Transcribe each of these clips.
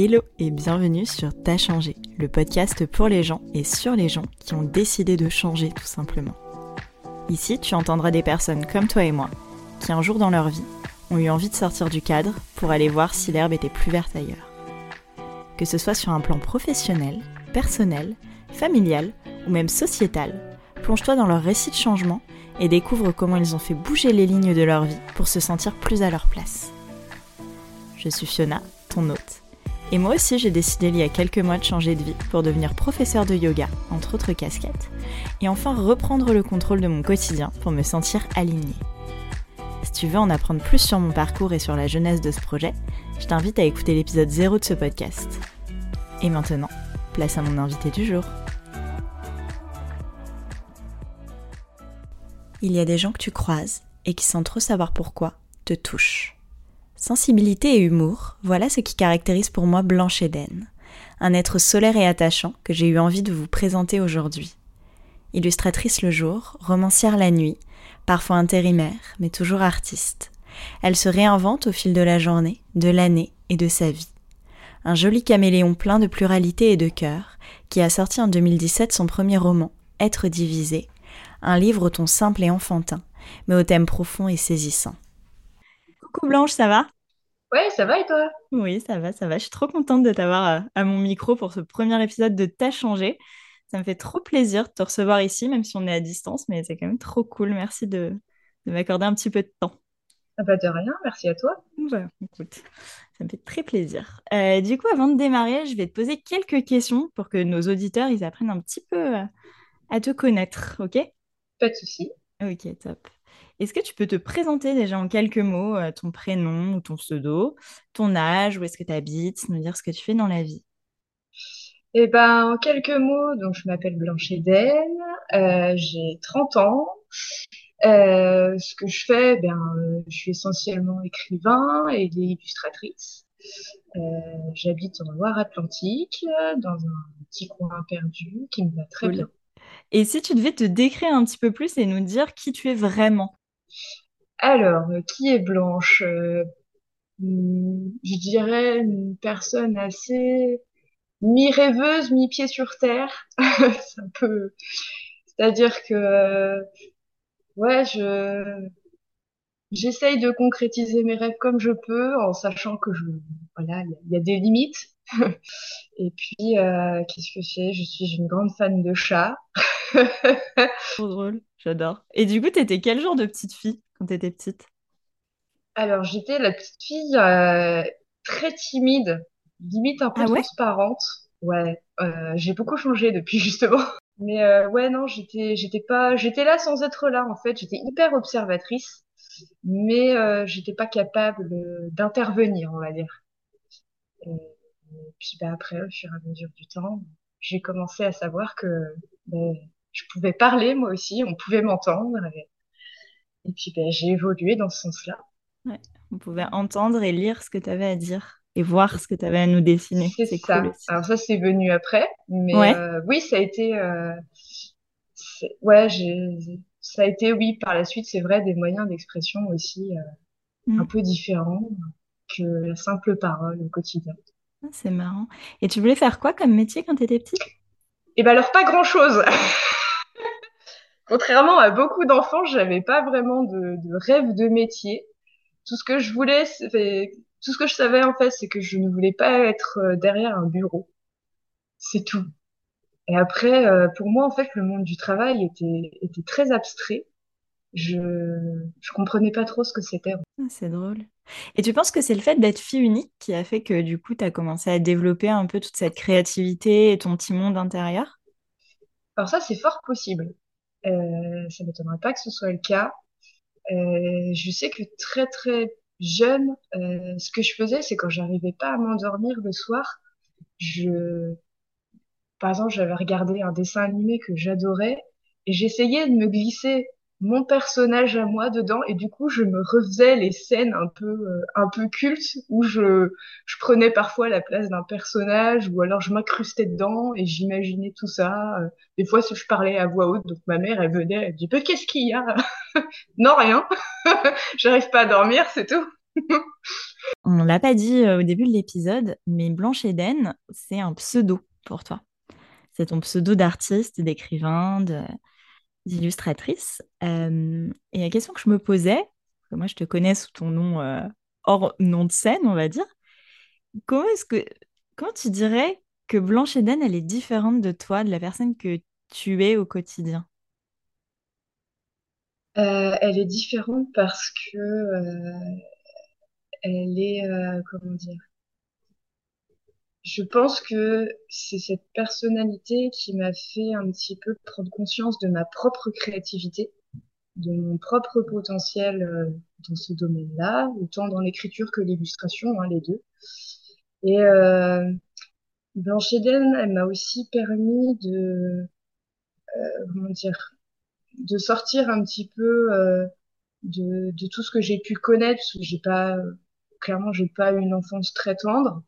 Hello et bienvenue sur T'as changé, le podcast pour les gens et sur les gens qui ont décidé de changer tout simplement. Ici, tu entendras des personnes comme toi et moi qui un jour dans leur vie ont eu envie de sortir du cadre pour aller voir si l'herbe était plus verte ailleurs. Que ce soit sur un plan professionnel, personnel, familial ou même sociétal, plonge-toi dans leur récit de changement et découvre comment ils ont fait bouger les lignes de leur vie pour se sentir plus à leur place. Je suis Fiona, ton hôte. Et moi aussi, j'ai décidé il y a quelques mois de changer de vie pour devenir professeur de yoga, entre autres casquettes, et enfin reprendre le contrôle de mon quotidien pour me sentir alignée. Si tu veux en apprendre plus sur mon parcours et sur la jeunesse de ce projet, je t'invite à écouter l'épisode 0 de ce podcast. Et maintenant, place à mon invité du jour. Il y a des gens que tu croises et qui, sans trop savoir pourquoi, te touchent. Sensibilité et humour, voilà ce qui caractérise pour moi Blanche Eden, un être solaire et attachant que j'ai eu envie de vous présenter aujourd'hui. Illustratrice le jour, romancière la nuit, parfois intérimaire, mais toujours artiste. Elle se réinvente au fil de la journée, de l'année et de sa vie. Un joli caméléon plein de pluralité et de cœur, qui a sorti en 2017 son premier roman, Être divisé, un livre au ton simple et enfantin, mais au thème profond et saisissant. Coucou Blanche, ça va? Ouais, ça va et toi? Oui, ça va, ça va. Je suis trop contente de t'avoir à, à mon micro pour ce premier épisode de T'as changé. Ça me fait trop plaisir de te recevoir ici, même si on est à distance, mais c'est quand même trop cool. Merci de, de m'accorder un petit peu de temps. Ah bah de rien, merci à toi. Ouais, écoute, ça me fait très plaisir. Euh, du coup, avant de démarrer, je vais te poser quelques questions pour que nos auditeurs ils apprennent un petit peu à, à te connaître, ok? Pas de souci. Ok, top. Est-ce que tu peux te présenter déjà en quelques mots, euh, ton prénom ou ton pseudo, ton âge, où est-ce que tu habites, nous dire ce que tu fais dans la vie? Eh ben, en quelques mots, donc je m'appelle Blanche Eden, euh, j'ai 30 ans. Euh, ce que je fais, ben, je suis essentiellement écrivain et illustratrice. J'habite en Loire-Atlantique, dans un petit coin perdu qui me va très Cool. bien. Et si tu devais te décrire un petit peu plus et nous dire qui tu es vraiment? Alors, qui est Blanche? Euh, je dirais une personne assez mi-rêveuse, mi-pied sur terre. C'est un peu, c'est-à-dire que, euh, ouais, je, j'essaye de concrétiser mes rêves comme je peux, en sachant que je, voilà, il y a des limites. Et puis, euh, qu'est-ce que c'est? Je suis une grande fan de chats. Trop drôle, j'adore. Et du coup, t'étais quel genre de petite fille quand t'étais petite? Alors, j'étais la petite fille euh, très timide, limite un peu Ah ouais? transparente. Ouais, euh, j'ai beaucoup changé depuis justement. Mais euh, ouais, non, j'étais, j'étais pas, j'étais là sans être là en fait. J'étais hyper observatrice, mais euh, j'étais pas capable d'intervenir, on va dire. Et, puis bah après, au fur et à mesure du temps, j'ai commencé à savoir que ben, je pouvais parler moi aussi, on pouvait m'entendre. Et, et puis ben, j'ai évolué dans ce sens-là. Ouais. On pouvait entendre et lire ce que tu avais à dire et voir ce que tu avais à nous dessiner. C'est cool ça. Alors ça, c'est venu après, mais Ouais. euh, oui, ça a été, euh, ouais, ça a été, oui, par la suite, c'est vrai, des moyens d'expression aussi euh, un Mm. peu différents que la simple parole au quotidien. Ah, C'est marrant. Et tu voulais faire quoi comme métier quand t'étais petite? Et ben alors pas grand-chose. Contrairement à beaucoup d'enfants, j'avais pas vraiment de, de rêve de métier. Tout ce que je voulais, tout ce que je savais en fait, c'est que je ne voulais pas être euh, derrière un bureau. C'est tout. Et après, euh, pour moi, en fait, le monde du travail était, était très abstrait. Je, je comprenais pas trop ce que c'était. Ah, c'est drôle. Et tu penses que c'est le fait d'être fille unique qui a fait que du coup, tu as commencé à développer un peu toute cette créativité et ton petit monde intérieur? Alors ça, c'est fort possible. Euh, ça m'étonnerait pas que ce soit le cas. Euh, je sais que très très jeune, euh, ce que je faisais, c'est quand j'arrivais pas à m'endormir le soir, je, par exemple, j'avais regardé un dessin animé que j'adorais et j'essayais de me glisser mon personnage à moi dedans et du coup je me refaisais les scènes un peu euh, un peu cultes où je je prenais parfois la place d'un personnage ou alors je m'incrustais dedans et j'imaginais tout ça. Euh, des fois si je parlais à voix haute donc ma mère elle venait elle dit mais qu'est-ce qu'il y a non rien. J'arrive pas à dormir c'est tout. On l'a pas dit euh, au début de l'épisode, mais Blanche Eden, c'est un pseudo pour toi. C'est ton pseudo d'artiste, d'écrivain, d'illustratrice. Euh, et la question que je me posais, moi je te connais sous ton nom euh, hors nom de scène, on va dire, comment est-ce que, comment tu dirais que Blanche Eden, elle est différente de toi, de la personne que tu es au quotidien? Elle est différente parce que elle est, comment dire, je pense que c'est cette personnalité qui m'a fait un petit peu prendre conscience de ma propre créativité, de mon propre potentiel euh, dans ce domaine-là, autant dans l'écriture que l'illustration, hein, les deux. Et euh, Blanche Eden, elle m'a aussi permis de, euh, comment dire, de sortir un petit peu euh, de, de tout ce que j'ai pu connaître, parce que j'ai pas, clairement, j'ai pas eu une enfance très tendre.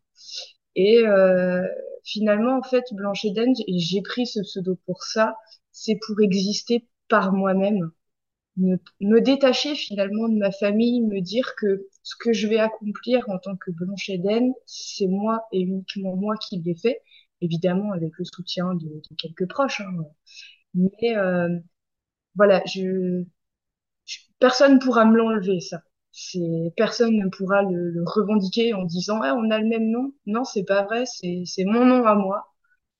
Et euh, finalement, en fait, Blanche Eden, j'ai pris ce pseudo pour ça, c'est pour exister par moi-même, me, me, détacher finalement de ma famille, me dire que ce que je vais accomplir en tant que Blanche Eden, c'est moi et uniquement moi qui l'ai fait, évidemment avec le soutien de, quelques proches. Hein. Mais euh, voilà, je, personne pourra me l'enlever ça personne ne pourra le, le, revendiquer en disant ah, on a le même nom. Non, c'est pas vrai, c'est c'est mon nom à moi.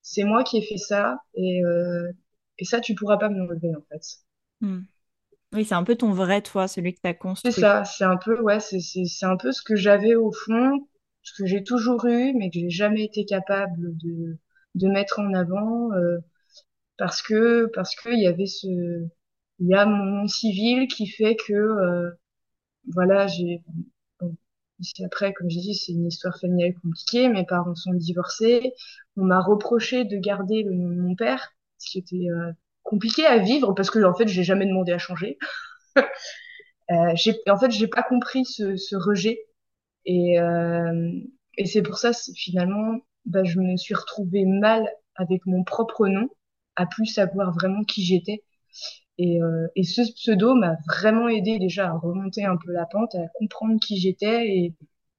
C'est moi qui ai fait ça et euh, et ça tu pourras pas me l'enlever en fait. Hmm. Oui, c'est un peu ton vrai toi, celui que tu as construit. C'est ça, c'est un peu ouais, c'est c'est c'est un peu ce que j'avais au fond, ce que j'ai toujours eu mais que j'ai jamais été capable de de mettre en avant euh, parce que parce que il y avait ce il y a mon civil qui fait que euh, voilà, j'ai bon, après, comme j'ai dit, c'est une histoire familiale compliquée. Mes parents sont divorcés. On m'a reproché de garder le nom de mon père, ce qui était euh, compliqué à vivre parce que en fait, j'ai jamais demandé à changer. euh, en fait, j'ai pas compris ce, rejet et, euh, et c'est pour ça finalement, bah, je me suis retrouvée mal avec mon propre nom, à plus savoir vraiment qui j'étais. Et, euh, et ce pseudo m'a vraiment aidé déjà à remonter un peu la pente, à comprendre qui j'étais et,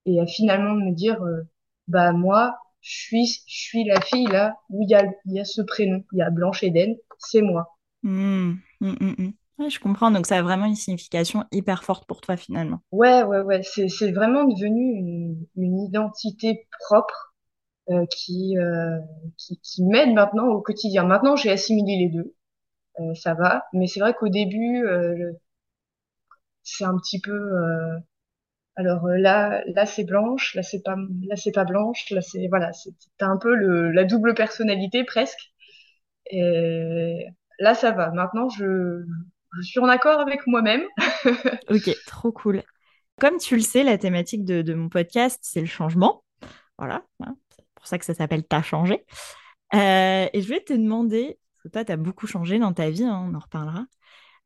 et à finalement me dire, euh, bah moi, je suis, je suis la fille là où il y a, y a ce prénom, il y a Blanche Eden, c'est moi. Mmh, mmh, mmh. Ouais, je comprends, donc ça a vraiment une signification hyper forte pour toi finalement. Ouais, ouais, ouais, c'est, c'est vraiment devenu une, une identité propre euh, qui, euh, qui, qui m'aide maintenant au quotidien. Maintenant, j'ai assimilé les deux. Euh, ça va. Mais c'est vrai qu'au début, euh, c'est un petit peu. Euh, alors là, là c'est blanche, là c'est pas, là c'est pas blanche, là c'est voilà, c'est un peu la double personnalité presque. Et là ça va. Maintenant je, suis en accord avec moi-même. ok, trop cool. Comme tu le sais, la thématique de, mon podcast, c'est le changement. Voilà, hein, c'est pour ça que ça s'appelle T'as changé. Et je vais te demander toi, tu as beaucoup changé dans ta vie, hein, on en reparlera.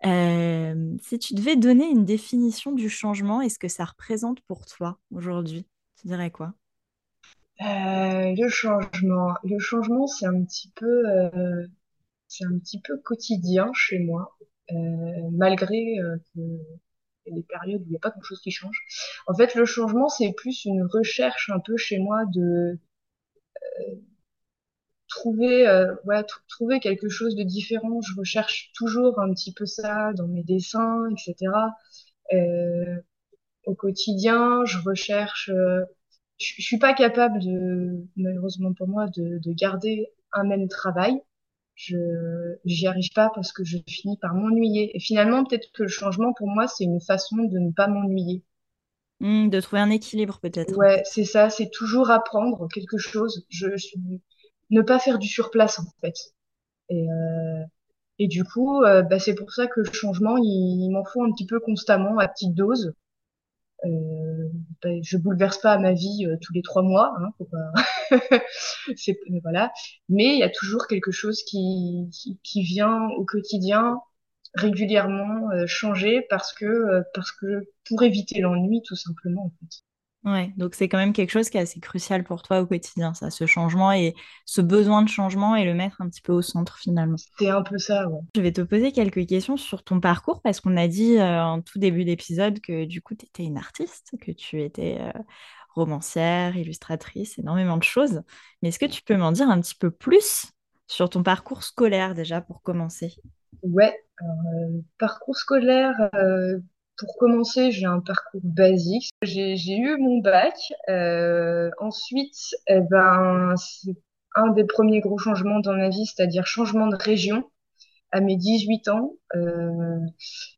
Euh, si tu devais donner une définition du changement et ce que ça représente pour toi aujourd'hui, tu dirais quoi? Euh, Le changement, le changement, c'est un petit peu, euh, c'est un petit peu quotidien chez moi, malgré que les périodes où il n'y a pas grand-chose qui change. En fait, le changement, c'est plus une recherche un peu chez moi de trouver euh, ouais, trouver quelque chose de différent. Je recherche toujours un petit peu ça dans mes dessins, etc. Euh, au quotidien, je recherche. Euh, je, je suis pas capable de, malheureusement pour moi, de, de garder un même travail. Je j'y arrive pas parce que je finis par m'ennuyer. Et finalement, peut-être que le changement pour moi, c'est une façon de ne pas m'ennuyer. Mmh, de trouver un équilibre peut-être. Ouais, c'est ça, c'est toujours apprendre quelque chose. Je, je suis ne pas faire du surplace en fait. Et, euh, et du coup, euh, bah, c'est pour ça que le changement, il, m'en faut un petit peu constamment à petite dose. Euh, bah, je bouleverse pas ma vie euh, tous les trois mois, hein, faut pas... c'est voilà. Mais il y a toujours quelque chose qui, qui, qui vient au quotidien régulièrement euh, changer parce que parce que pour éviter l'ennui tout simplement en fait. Ouais, donc c'est quand même quelque chose qui est assez crucial pour toi au quotidien, ça, ce changement et ce besoin de changement et le mettre un petit peu au centre finalement. C'est un peu ça, ouais. Je vais te poser quelques questions sur ton parcours parce qu'on a dit euh, en tout début d'épisode que du coup tu étais une artiste, que tu étais euh, romancière, illustratrice, énormément de choses. Mais est-ce que tu peux m'en dire un petit peu plus sur ton parcours scolaire déjà pour commencer? Ouais, alors, euh, parcours scolaire, pour commencer, j'ai un parcours basique. J'ai, eu mon bac. Euh, ensuite, eh ben, c'est un des premiers gros changements dans ma vie, c'est-à-dire changement de région à mes 18 ans. Euh,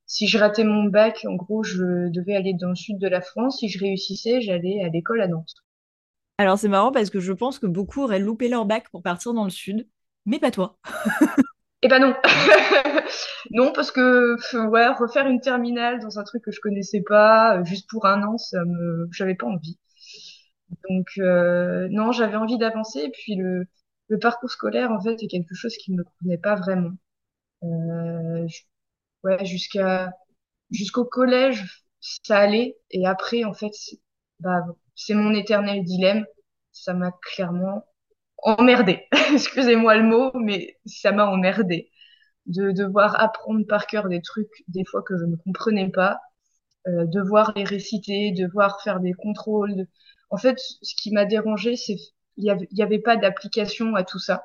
si je ratais mon bac, en gros, je devais aller dans le sud de la France. Si je réussissais, j'allais à l'école à Nantes. Alors c'est marrant parce que je pense que beaucoup auraient loupé leur bac pour partir dans le sud, mais pas toi. Eh ben non. Non, parce que ouais, refaire une terminale dans un truc que je connaissais pas, euh, juste pour un an, ça me, j'avais pas envie. Donc euh, non, j'avais envie d'avancer. Et puis le, le parcours scolaire, en fait, est quelque chose qui me convenait pas vraiment. Euh, ouais, jusqu'à jusqu'au collège, ça allait. Et après, en fait, bah, c'est mon éternel dilemme. Ça m'a clairement emmerdé. Excusez-moi le mot, mais ça m'a emmerdé de devoir apprendre par cœur des trucs des fois que je ne comprenais pas, euh, devoir les réciter, devoir faire des contrôles. En fait, ce qui m'a dérangé, c'est il y avait, avait pas d'application à tout ça.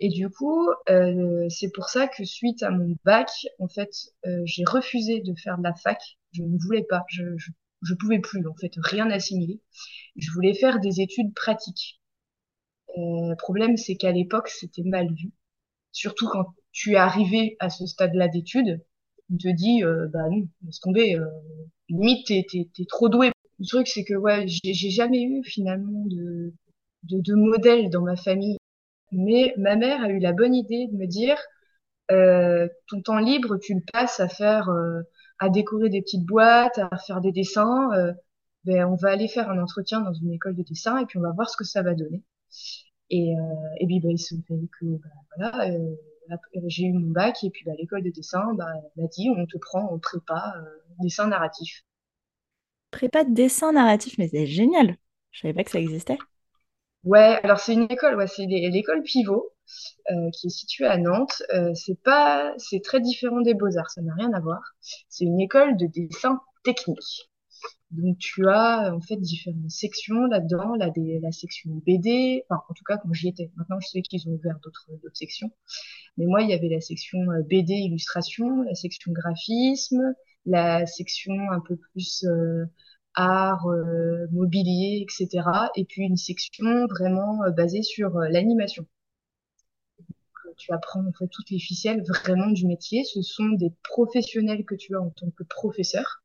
Et du coup, euh, c'est pour ça que suite à mon bac, en fait, euh, j'ai refusé de faire de la fac. Je ne voulais pas, je, je, je pouvais plus, en fait, rien assimiler. Je voulais faire des études pratiques. Euh, le problème, c'est qu'à l'époque, c'était mal vu surtout quand tu es arrivé à ce stade-là d'études, on te dit, euh, bah non, laisse tomber, euh, limite, t'es trop doué. Le truc, c'est que ouais, j'ai j'ai jamais eu finalement de, de, de modèle dans ma famille. Mais ma mère a eu la bonne idée de me dire, euh, ton temps libre, tu le passes à faire, euh, à décorer des petites boîtes, à faire des dessins. euh, ben, on va aller faire un entretien dans une école de dessin et puis on va voir ce que ça va donner. Et, euh, et puis, bah, il se fait que, bah, voilà, euh, j'ai eu mon bac, et puis, bah, l'école de dessin, bah, m'a dit, on te prend en prépa, euh, dessin narratif. Prépa de dessin narratif, mais c'est génial. Je savais pas que ça existait. Ouais, alors c'est une école, ouais, c'est l'é- l'école Pivot, euh, qui est située à Nantes. Euh, c'est pas, c'est très différent des Beaux-Arts, ça n'a rien à voir. C'est une école de dessin technique. Donc tu as en fait différentes sections là-dedans, là, la section BD, enfin en tout cas quand j'y étais. Maintenant je sais qu'ils ont ouvert d'autres sections. Mais moi, il y avait la section euh, BD illustration, la section graphisme, la section un peu plus euh, art, euh, mobilier, etc. Et puis une section vraiment euh, basée sur euh, l'animation. Tu apprends en fait toutes les ficelles vraiment du métier. Ce sont des professionnels que tu as en tant que professeur,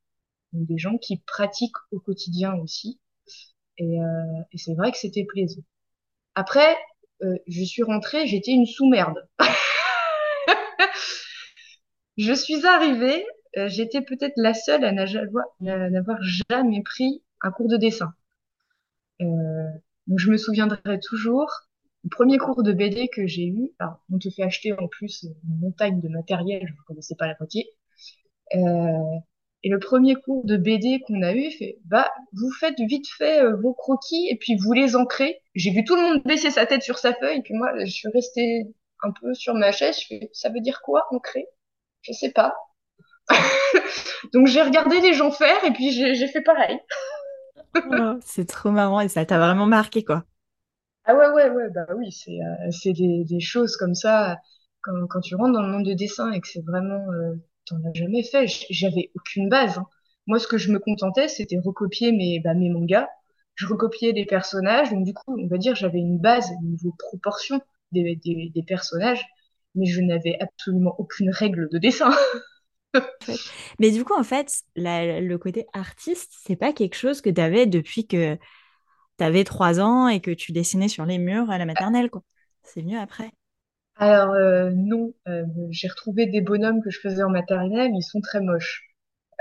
des gens qui pratiquent au quotidien aussi. Et, euh, c'est vrai que c'était plaisant. Après, euh, je suis rentrée, j'étais une sous-merde. Je suis arrivée, euh, j'étais peut-être la seule à n'a- n'a- n'avoir jamais pris un cours de dessin. Donc je me souviendrai toujours, le premier cours de BD que j'ai eu, on te fait acheter en plus une montagne de matériel, je ne connaissais pas la moitié. Et le premier cours de BD qu'on a eu, fait, bah, vous faites vite fait euh, vos croquis et puis vous les ancrez. J'ai vu tout le monde baisser sa tête sur sa feuille, et puis moi, je suis restée un peu sur ma chaise. Je fais, ça veut dire quoi, ancrer? Je sais pas. Donc j'ai regardé les gens faire et puis j'ai fait pareil. Oh, c'est trop marrant et ça t'a vraiment marqué, quoi. Ah ouais, ouais, ouais, bah oui, c'est euh, c'est des, des choses comme ça. Quand, quand tu rentres dans le monde de dessin et que c'est vraiment... Euh, t'en as jamais fait, j'avais aucune base. hein. Moi, ce que je me contentais, c'était recopier mes, bah, mes mangas. Je recopiais les personnages, donc du coup, on va dire, j'avais une base au niveau proportion des, des, des personnages, mais je n'avais absolument aucune règle de dessin. Mais du coup, en fait, le côté artiste, c'est pas quelque chose que tu avais depuis que tu avais trois ans et que tu dessinais sur les murs à la maternelle, quoi. C'est mieux après. Alors euh, non, euh, j'ai retrouvé des bonhommes que je faisais en maternelle, ils sont très moches.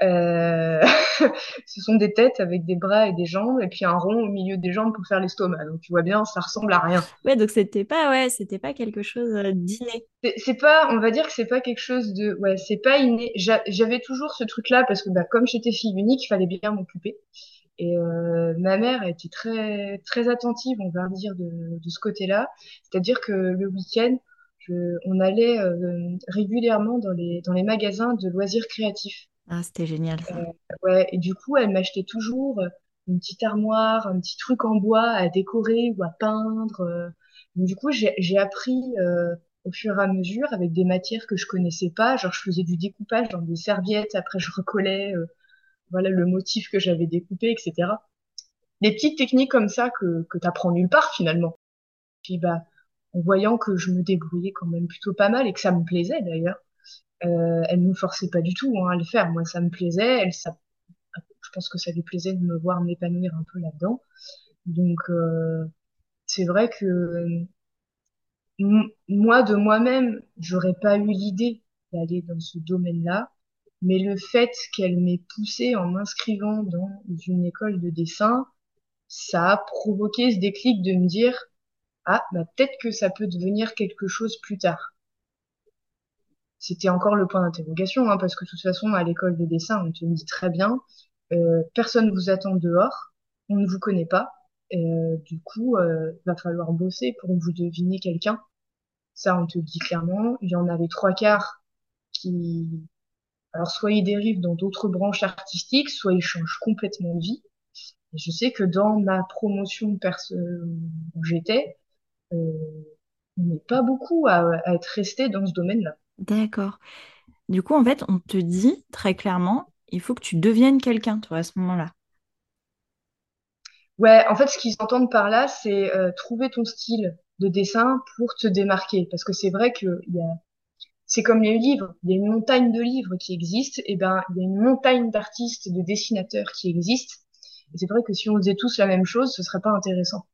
Euh, ce sont des têtes avec des bras et des jambes, et puis un rond au milieu des jambes pour faire l'estomac. Donc tu vois bien, ça ressemble à rien. Ouais, donc c'était pas, ouais, c'était pas quelque chose euh, d'inné. C'est pas, on va dire que c'est pas quelque chose de, ouais, c'est pas inné. J'a- J'avais toujours ce truc-là parce que bah, comme j'étais fille unique, il fallait bien m'occuper. Et euh, ma mère était très très attentive, on va dire, de, de ce côté-là. C'est-à-dire que le week-end, je, on allait euh, régulièrement dans les dans les magasins de loisirs créatifs. Ah, c'était génial ça. Euh, ouais, et du coup, elle m'achetait toujours euh, une petite armoire, un petit truc en bois à décorer ou à peindre. Donc, du coup, j'ai j'ai appris euh, au fur et à mesure avec des matières que je connaissais pas. Genre, je faisais du découpage dans des serviettes, après je recollais euh, voilà le motif que j'avais découpé, etc. Des petites techniques comme ça que que t'apprends nulle part finalement. Puis bah, en voyant que je me débrouillais quand même plutôt pas mal et que ça me plaisait d'ailleurs, euh, elle me forçait pas du tout hein, à le faire. Moi, ça me plaisait. Elle, ça, je pense que ça lui plaisait de me voir m'épanouir un peu là-dedans. Donc, euh, c'est vrai que moi, de moi-même, j'aurais pas eu l'idée d'aller dans ce domaine-là. Mais le fait qu'elle m'ait poussée en m'inscrivant dans une école de dessin, ça a provoqué ce déclic de me dire, ah, bah, peut-être que ça peut devenir quelque chose plus tard. C'était encore le point d'interrogation, hein, parce que de toute façon, à l'école de dessin, on te dit très bien, euh, personne vous attend dehors, on ne vous connaît pas, euh, du coup, euh, va falloir bosser pour vous deviniez quelqu'un. Ça, on te le dit clairement. Il y en avait trois quarts qui, alors soit ils dérivent dans d'autres branches artistiques, soit ils changent complètement de vie. Je sais que dans ma promotion perso où j'étais, on n'est pas beaucoup à, à être resté dans ce domaine-là. D'accord. Du coup, en fait, on te dit très clairement, il faut que tu deviennes quelqu'un, toi, à ce moment-là. Ouais, en fait, ce qu'ils entendent par là, c'est euh, trouver ton style de dessin pour te démarquer. Parce que c'est vrai que y a, c'est comme les livres. Il y a une montagne de livres qui existent. Et ben, il y a une montagne d'artistes, de dessinateurs qui existent. Et c'est vrai que si on faisait tous la même chose, ce serait pas intéressant.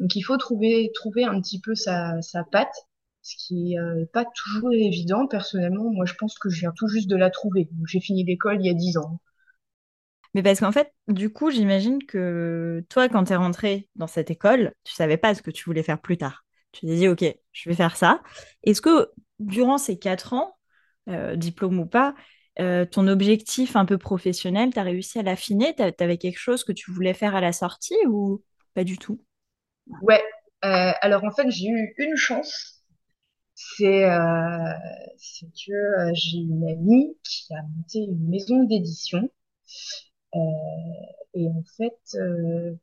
Donc, il faut trouver, un petit peu sa, sa patte, ce qui euh, est pas toujours évident. Personnellement, moi, je pense que je viens tout juste de la trouver. J'ai fini l'école il y a dix ans. Mais parce qu'en fait, du coup, j'imagine que toi, quand tu es rentré dans cette école, tu savais pas ce que tu voulais faire plus tard. Tu t'es dit, OK, je vais faire ça. Est-ce que durant ces quatre ans, euh, diplôme ou pas, euh, ton objectif un peu professionnel, tu as réussi à l'affiner? Tu avais quelque chose que tu voulais faire à la sortie ou pas du tout? Ouais. Euh, alors, en fait, j'ai eu une chance. C'est euh, que euh, j'ai une amie qui a monté une maison d'édition. Euh, et en fait, euh,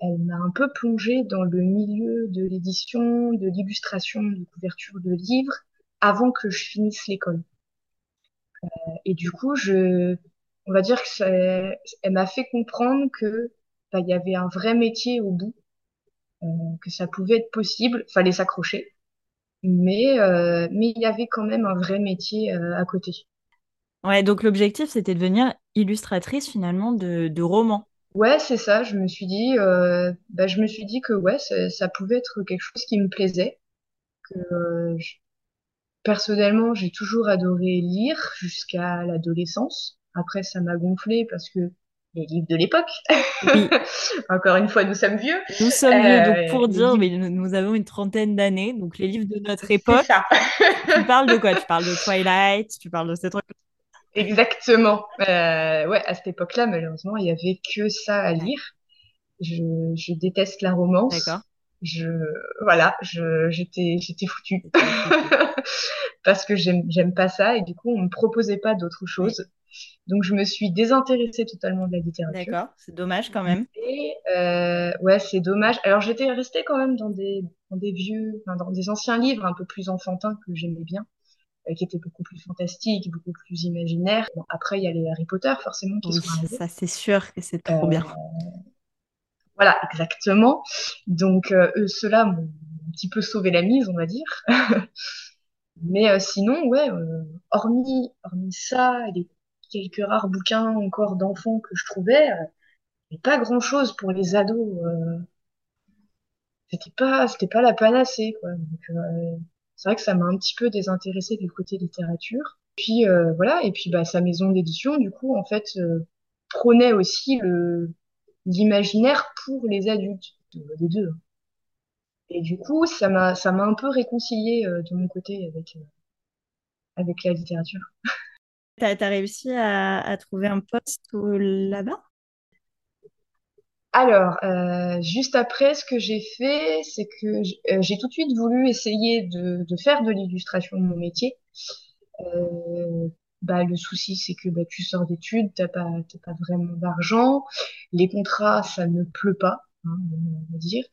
elle m'a un peu plongée dans le milieu de l'édition, de l'illustration, de couverture de livres avant que je finisse l'école. Et du coup, je, on va dire que ça, elle m'a fait comprendre que bah, il y avait un vrai métier au bout, que ça pouvait être possible, fallait s'accrocher, mais euh, mais il y avait quand même un vrai métier euh, à côté. Ouais, donc l'objectif, c'était de devenir illustratrice finalement de, de romans. Ouais, c'est ça. Je me suis dit, euh, bah, je me suis dit que ouais, ça, ça pouvait être quelque chose qui me plaisait. Que euh, je- personnellement, j'ai toujours adoré lire jusqu'à l'adolescence. Après, ça m'a gonflé parce que les livres de l'époque. Oui, Encore une fois, nous sommes vieux. nous sommes vieux, donc Euh, pour dire, mais nous, nous avons une trentaine d'années, donc les livres de notre époque, ça. tu parles de quoi? Tu parles de Twilight, tu parles de ces trucs. Exactement. Euh, ouais, à cette époque-là, malheureusement, il y avait que ça à lire. Je, je déteste la d'accord, romance. Je, voilà, je, j'étais, j'étais foutue. Parce que j'aime, j'aime pas ça et du coup, on me proposait pas d'autre chose. Donc, je me suis désintéressée totalement de la littérature. d'accord, c'est dommage quand même. Et, euh, ouais, c'est dommage. Alors, j'étais restée quand même dans des, dans des vieux, enfin, dans des anciens livres un peu plus enfantins que j'aimais bien, euh, qui étaient beaucoup plus fantastiques, beaucoup plus imaginaires. Bon, après, il y a les Harry Potter, forcément, qui Oui, sont ça c'est sûr que c'est trop Euh, bien. voilà, exactement. Donc, eux, ceux-là m'ont un petit peu sauvé la mise, on va dire. Mais euh, sinon, ouais, euh, hormis, hormis ça, et les quelques rares bouquins encore d'enfants que je trouvais, euh, avait pas grand-chose pour les ados. Euh, c'était pas, c'était pas la panacée, quoi. Euh, c'est vrai que ça m'a un petit peu désintéressée du côté littérature. Puis voilà, et puis bah sa maison d'édition, du coup, en fait, prônait aussi l'imaginaire pour les adultes, les deux. Et du coup, ça m'a ça m'a un peu réconciliée de mon côté avec avec la littérature. T'as, t'as réussi à, trouver un poste là-bas? Alors, euh, juste après, ce que j'ai fait, c'est que euh, j'ai tout de suite voulu essayer de, de faire de l'illustration mon métier. Euh, bah, le souci, c'est que bah, tu sors d'études, pas, t'as pas vraiment d'argent. Les contrats, ça ne pleut pas, hein, on va dire.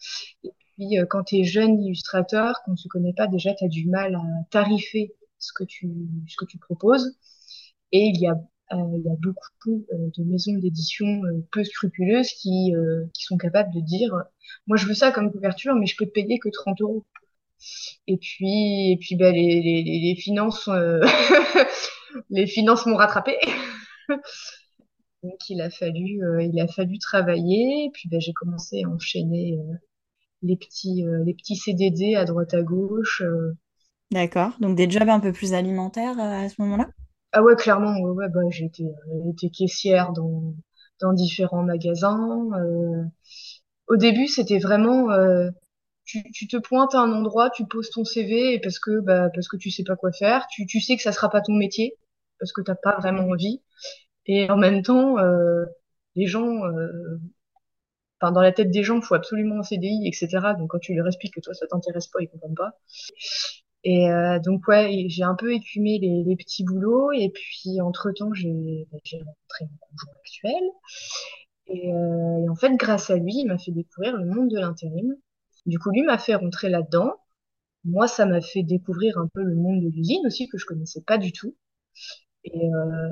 Et puis, quand tu es jeune illustrateur, qu'on ne se connaît pas, déjà, tu as du mal à tarifer tu, ce que tu proposes. Et il y a, euh, beaucoup euh, de maisons d'édition euh, peu scrupuleuses qui, sont capables de dire, moi, je veux ça comme couverture, mais je peux te payer que 30 euros. Et puis, et puis bah, les, les, finances, les finances m'ont rattrapé. Donc il a fallu, il a fallu travailler. Puis bah, j'ai commencé à enchaîner les petits, les petits CDD à droite à gauche. D'accord. Donc des jobs un peu plus alimentaires à ce moment-là? Ah ouais, clairement, ouais, bah, j'ai été, euh, été caissière dans, dans différents magasins. euh. Au début, c'était vraiment, euh, tu, tu te pointes à un endroit, tu poses ton CV et parce que, bah, parce que tu sais pas quoi faire. Tu, tu sais que ça sera pas ton métier parce que t'as pas vraiment envie. Et en même temps, euh, les gens, euh, enfin, dans la tête des gens, faut absolument un CDI, etc. Donc, quand tu leur expliques que toi, ça t'intéresse pas, ils comprennent pas. Et euh, donc, ouais, j'ai un peu écumé les, les petits boulots. Et puis, entre-temps, j'ai bah, j'ai rencontré mon conjoint actuel. Et, euh, et en fait, grâce à lui, il m'a fait découvrir le monde de l'intérim. Du coup, lui m'a fait rentrer là-dedans. Moi, ça m'a fait découvrir un peu le monde de l'usine aussi, que je connaissais pas du tout. Et euh,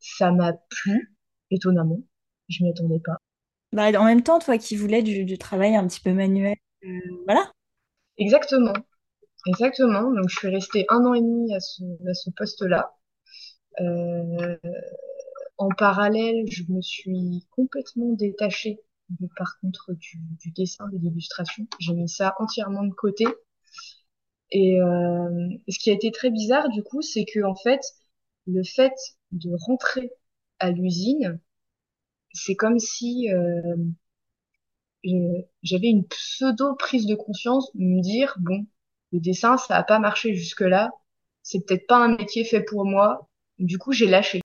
ça m'a plu, étonnamment. Je m'y attendais pas. Bah, en même temps, toi qui voulais du, du travail un petit peu manuel, euh, voilà. Exactement, exactement. Donc, je suis restée un an et demi à ce, à ce poste-là. Euh, en parallèle, je me suis complètement détachée, par contre, du, du dessin, de l'illustration. J'ai mis ça entièrement de côté. Et euh, ce qui a été très bizarre, du coup, c'est que, en fait, le fait de rentrer à l'usine, c'est comme si euh, j'avais une pseudo prise de conscience de me dire, bon, le dessin, ça n'a pas marché jusque-là, c'est peut-être pas un métier fait pour moi. Du coup, j'ai lâché.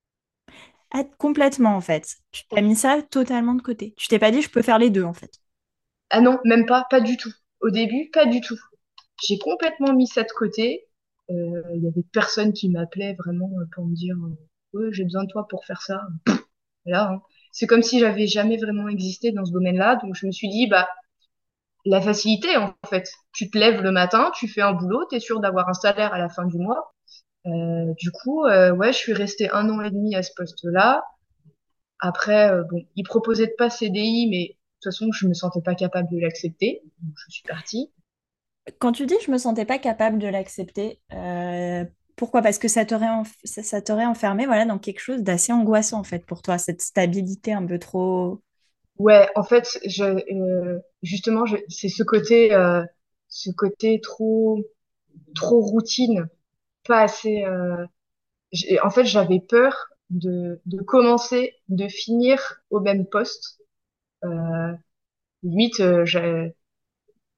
Ah, complètement en fait. Tu t'as mis ça totalement de côté. Tu t'es pas dit je peux faire les deux en fait. Ah non, même pas, pas du tout. Au début, pas du tout. J'ai complètement mis ça de côté. Euh, Il y avait personne qui m'appelait vraiment pour me dire, ouais, j'ai besoin de toi pour faire ça. Là, hein. C'est comme si j'avais jamais vraiment existé dans ce domaine-là. Donc, je me suis dit, bah, la facilité, en fait. Tu te lèves le matin, tu fais un boulot, t'es sûr d'avoir un salaire à la fin du mois. Euh, du coup, euh, ouais, je suis restée un an et demi à ce poste-là. Après, euh, bon, ils proposaient de pas CDI, mais de toute façon, je me sentais pas capable de l'accepter. Donc, je suis partie. Quand tu dis je me sentais pas capable de l'accepter, euh, pourquoi? Parce que ça t'aurait ça, ça t'aurait enfermé voilà, dans quelque chose d'assez angoissant en fait pour toi, cette stabilité un peu trop. Ouais, en fait, je, euh, justement, je- c'est ce côté, euh, ce côté trop, trop routine, pas assez. euh, en fait, j'avais peur de, de commencer, de finir au même poste. Euh, limite, euh, j'ai-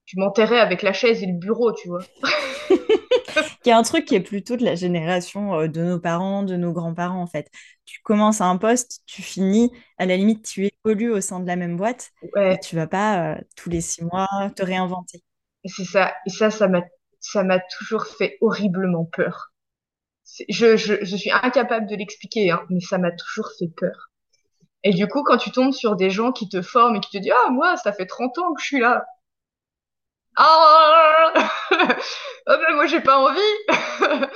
tu m'enterrais avec la chaise et le bureau, tu vois. Qui est un truc qui est plutôt de la génération euh, de nos parents, de nos grands-parents en fait. Tu commences à un poste, tu finis, à la limite tu évolues au sein de la même boîte et Ouais, tu vas pas euh, tous les six mois te réinventer. et c'est ça. Et ça, ça m'a, ça m'a toujours fait horriblement peur. Je, je, je suis incapable de l'expliquer, hein, mais ça m'a toujours fait peur. Et du coup, quand tu tombes sur des gens qui te forment et qui te disent, ah, moi, ça fait 30 ans que je suis là. Ah, ah ben, moi, j'ai pas envie.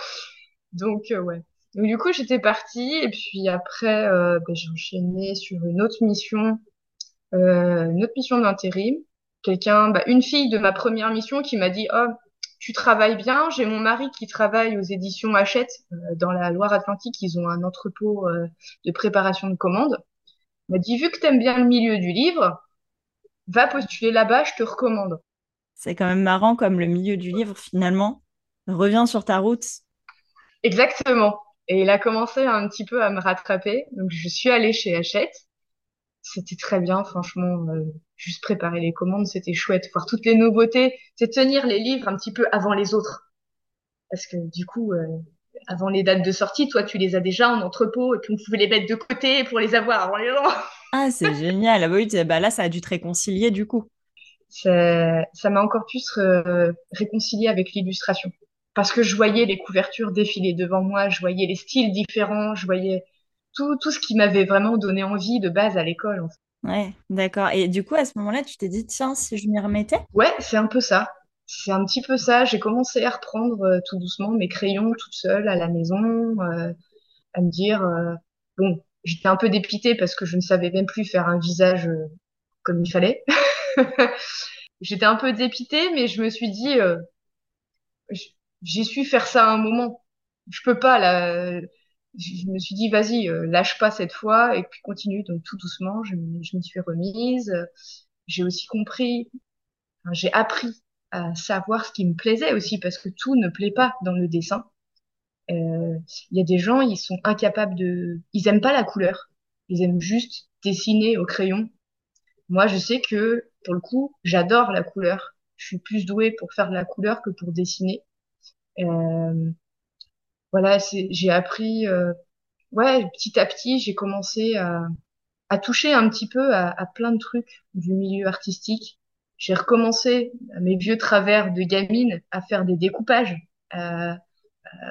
Donc, euh, ouais. Donc, du coup, j'étais partie et puis après, euh, ben, j'ai enchaîné sur une autre mission, euh, une autre mission d'intérim. Quelqu'un, bah, une fille de ma première mission qui m'a dit, oh, tu travailles bien. J'ai mon mari qui travaille aux éditions Hachette, dans la Loire-Atlantique. Ils ont un entrepôt, de préparation de commandes. Il m'a dit, vu que t'aimes bien le milieu du livre, va postuler là-bas, je te recommande. C'est quand même marrant comme le milieu du livre finalement revient sur ta route. Exactement. Et il a commencé un petit peu à me rattraper. Donc, je suis allée chez Hachette. C'était très bien, franchement. euh, juste préparer les commandes, c'était chouette. Voir toutes les nouveautés. C'est tenir les livres un petit peu avant les autres. Parce que du coup, euh, avant les dates de sortie, toi, tu les as déjà en entrepôt et puis on pouvait les mettre de côté pour les avoir avant les gens. Ah, c'est génial. Ah bah oui, bah là, ça a dû te réconcilier du coup. Ça, m'a encore plus euh, réconcilié avec l'illustration. Parce que je voyais les couvertures défiler devant moi, je voyais les styles différents, je voyais tout, tout ce qui m'avait vraiment donné envie de base à l'école. En fait. Ouais, d'accord. Et du coup, à ce moment-là, tu t'es dit, tiens, si je m'y remettais? Ouais, c'est un peu ça. C'est un petit peu ça. J'ai commencé à reprendre euh, tout doucement mes crayons toute seule à la maison, euh, à me dire, euh, bon, j'étais un peu dépitée parce que je ne savais même plus faire un visage comme il fallait. j'étais un peu dépitée, mais je me suis dit, euh, j'ai su faire ça à un moment. Je peux pas là. Je me suis dit, vas-y, euh, lâche pas cette fois et puis continue. Donc tout doucement, je, je m'y suis remise. J'ai aussi compris, j'ai appris à savoir ce qui me plaisait aussi parce que tout ne plaît pas dans le dessin. Euh, Il y a des gens, ils sont incapables de, ils aiment pas la couleur. Ils aiment juste dessiner au crayon. Moi, je sais que pour le coup, j'adore la couleur. Je suis plus douée pour faire de la couleur que pour dessiner. Euh, voilà, j'ai appris, euh, ouais, petit à petit, j'ai commencé à, à toucher un petit peu à, plein de trucs du milieu artistique. J'ai recommencé mes vieux travers de gamine à faire des découpages, à, à,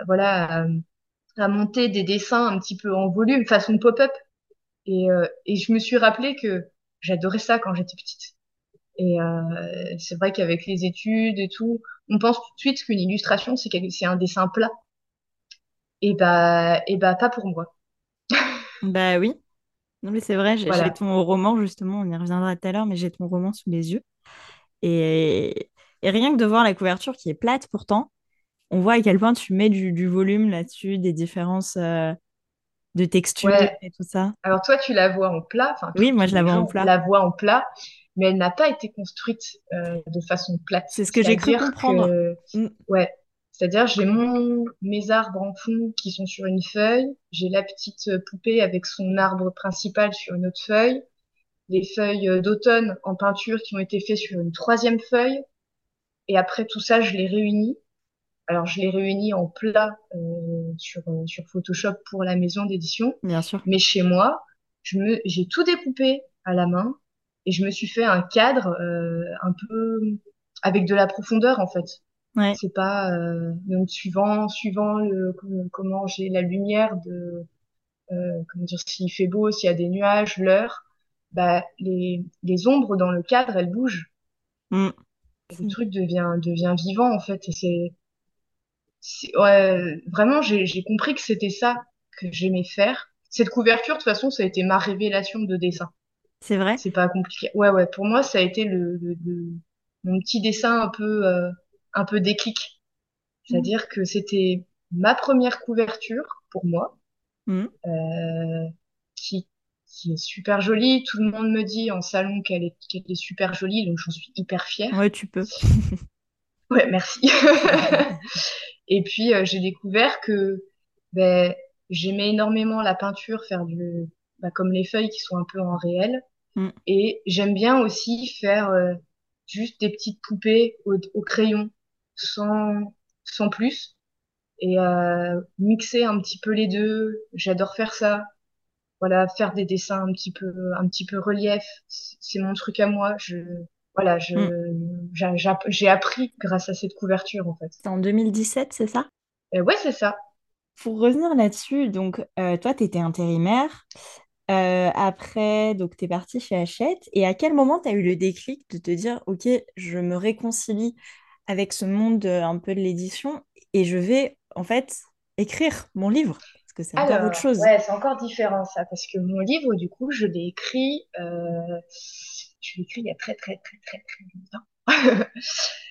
voilà, à monter des dessins un petit peu en volume, façon pop-up. Et, euh, et je me suis rappelé que j'adorais ça quand j'étais petite. Et euh, c'est vrai qu'avec les études et tout, on pense tout de suite qu'une illustration, c'est un dessin plat. Et bah, et bah, pas pour moi. Bah oui. Non, mais c'est vrai, j'ai j'ai Voilà. ton roman, justement, on y reviendra tout à l'heure, mais j'ai ton roman sous les yeux. Et, et rien que de voir la couverture qui est plate pourtant, on voit à quel point tu mets du, du volume là-dessus, des différences euh, de texture Ouais. et tout ça. Alors toi, tu la vois en plat, enfin Oui, moi je la vois en plat. la voient en plat, mais elle n'a pas été construite euh, de façon plate. C'est ce que j'ai cru comprendre. que, Mm, ouais, c'est-à-dire j'ai mon mes arbres en fond qui sont sur une feuille, j'ai la petite euh, poupée avec son arbre principal sur une autre feuille, les feuilles euh, d'automne en peinture qui ont été faites sur une troisième feuille, et après tout ça, je les réunis. Alors je les réunis en plat euh, sur euh, sur Photoshop pour la maison d'édition. bien sûr. Mais chez moi, je me, j'ai tout découpé à la main et je me suis fait un cadre euh, un peu avec de la profondeur en fait. Ouais. C'est pas euh, donc suivant suivant le, comment j'ai la lumière de euh, comment dire s'il fait beau, s'il y a des nuages, l'heure, bah les les ombres dans le cadre elles bougent. Mm. Le truc devient devient vivant en fait et c'est- ouais, vraiment j'ai compris que c'était ça que j'aimais faire. Cette couverture de toute façon ça a été ma révélation de dessin. C'est vrai? C'est pas compliqué. Ouais, ouais, pour moi, ça a été le, le, le- mon petit dessin un peu, euh, un peu déclic. C'est-à-dire que c'était ma première couverture pour moi, Mm. euh, qui, qui est super jolie. Tout le monde me dit en salon qu'elle est, qu'elle est super jolie, donc j'en suis hyper fière. Ouais, tu peux. Ouais, merci. Et puis, euh, j'ai découvert que, ben, j'aimais énormément la peinture, faire du, bah, comme les feuilles qui sont un peu en réel. Mm. Et j'aime bien aussi faire euh, juste des petites poupées au, au crayon, sans, sans plus, et euh, mixer un petit peu les deux. J'adore faire ça. Voilà, faire des dessins un petit peu, un petit peu relief, c'est mon truc à moi. Je, voilà, je, Mm. J'a- j'a- j'ai appris grâce à cette couverture en fait. C'est en 2017, c'est ça? Ouais, c'est ça. Pour revenir là-dessus, donc euh, toi, tu étais intérimaire. Euh, après, donc tu es partie chez Hachette. Et à quel moment tu as eu le déclic de te dire, OK, je me réconcilie avec ce monde euh, un peu de l'édition et je vais en fait écrire mon livre, parce que c'est encore autre Alors, chose. ouais, c'est encore différent ça, parce que mon livre, du coup, je l'ai écrit, euh, je l'ai écrit il y a très très très très très longtemps.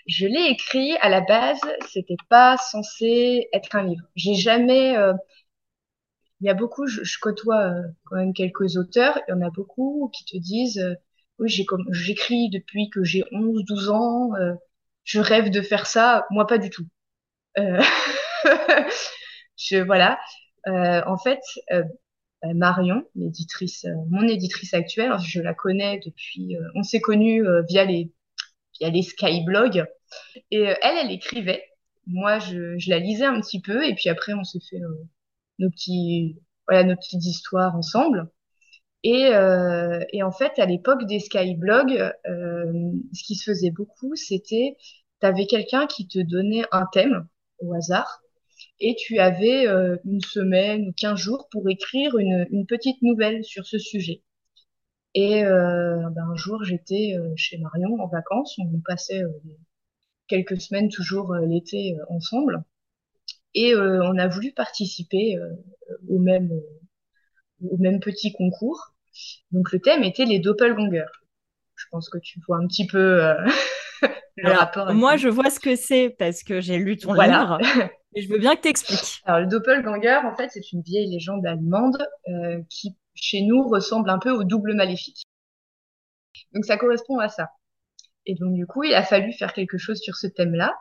Je l'ai écrit à la base, c'était pas censé être un livre. J'ai jamais, euh, il y a beaucoup, je, je côtoie euh, quand même quelques auteurs, il y en a beaucoup qui te disent, euh, oui, j'ai comme, j'écris depuis que j'ai 11, 12 ans, euh, je rêve de faire ça, moi pas du tout. Euh, je, voilà. Euh, en fait, euh, Marion, l'éditrice, mon éditrice actuelle, je la connais depuis, on s'est connus via les via les skyblogs et euh, elle, elle écrivait. Moi, je, la lisais un petit peu et puis après, on s'est fait euh, nos petits voilà nos petites histoires ensemble. Et, euh, en fait, à l'époque des skyblogs, ce qui se faisait beaucoup, c'était, tu avais quelqu'un qui te donnait un thème au hasard, et tu avais une semaine ou quinze jours pour écrire une petite nouvelle sur ce sujet. Et euh, ben, un jour, j'étais euh, chez Marion en vacances, on passait euh, quelques semaines toujours l'été ensemble, et euh, on a voulu participer au même, au même petit concours. Donc le thème était les doppelgangers. Je pense que tu vois un petit peu euh, le Alors, rapport avec moi, je vois ce que c'est parce que j'ai lu ton Voilà. livre et je veux bien que tu expliques. Alors le doppelganger, en fait, c'est une vieille légende allemande euh, qui, chez nous, ressemble un peu au double maléfique. Donc ça correspond à ça. Et donc du coup, il a fallu faire quelque chose sur ce thème-là.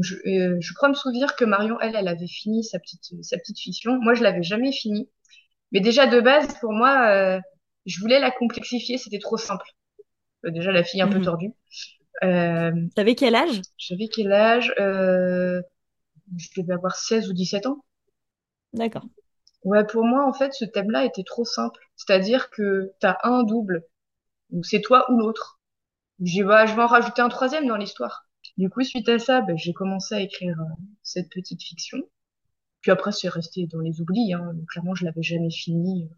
Je, euh, je crois me souvenir que Marion, elle, elle avait fini sa petite, sa petite fiction. Moi, je l'avais jamais fini. Mais déjà de base, pour moi, euh, je voulais la complexifier, c'était trop simple. Euh, déjà la fille un peu Mhm. tordue. Euh, T'avais quel âge? j'avais quel âge? Euh, je devais avoir 16 ou 17 ans. D'accord. Ouais, pour moi, en fait, ce thème-là était trop simple. C'est-à-dire que t'as un double, donc c'est toi ou l'autre. J'ai, bah, je vais en rajouter un troisième dans l'histoire. Du coup, suite à ça, ben, j'ai commencé à écrire euh, cette petite fiction. Puis après, c'est resté dans les oublis. Hein. Clairement, je l'avais jamais fini.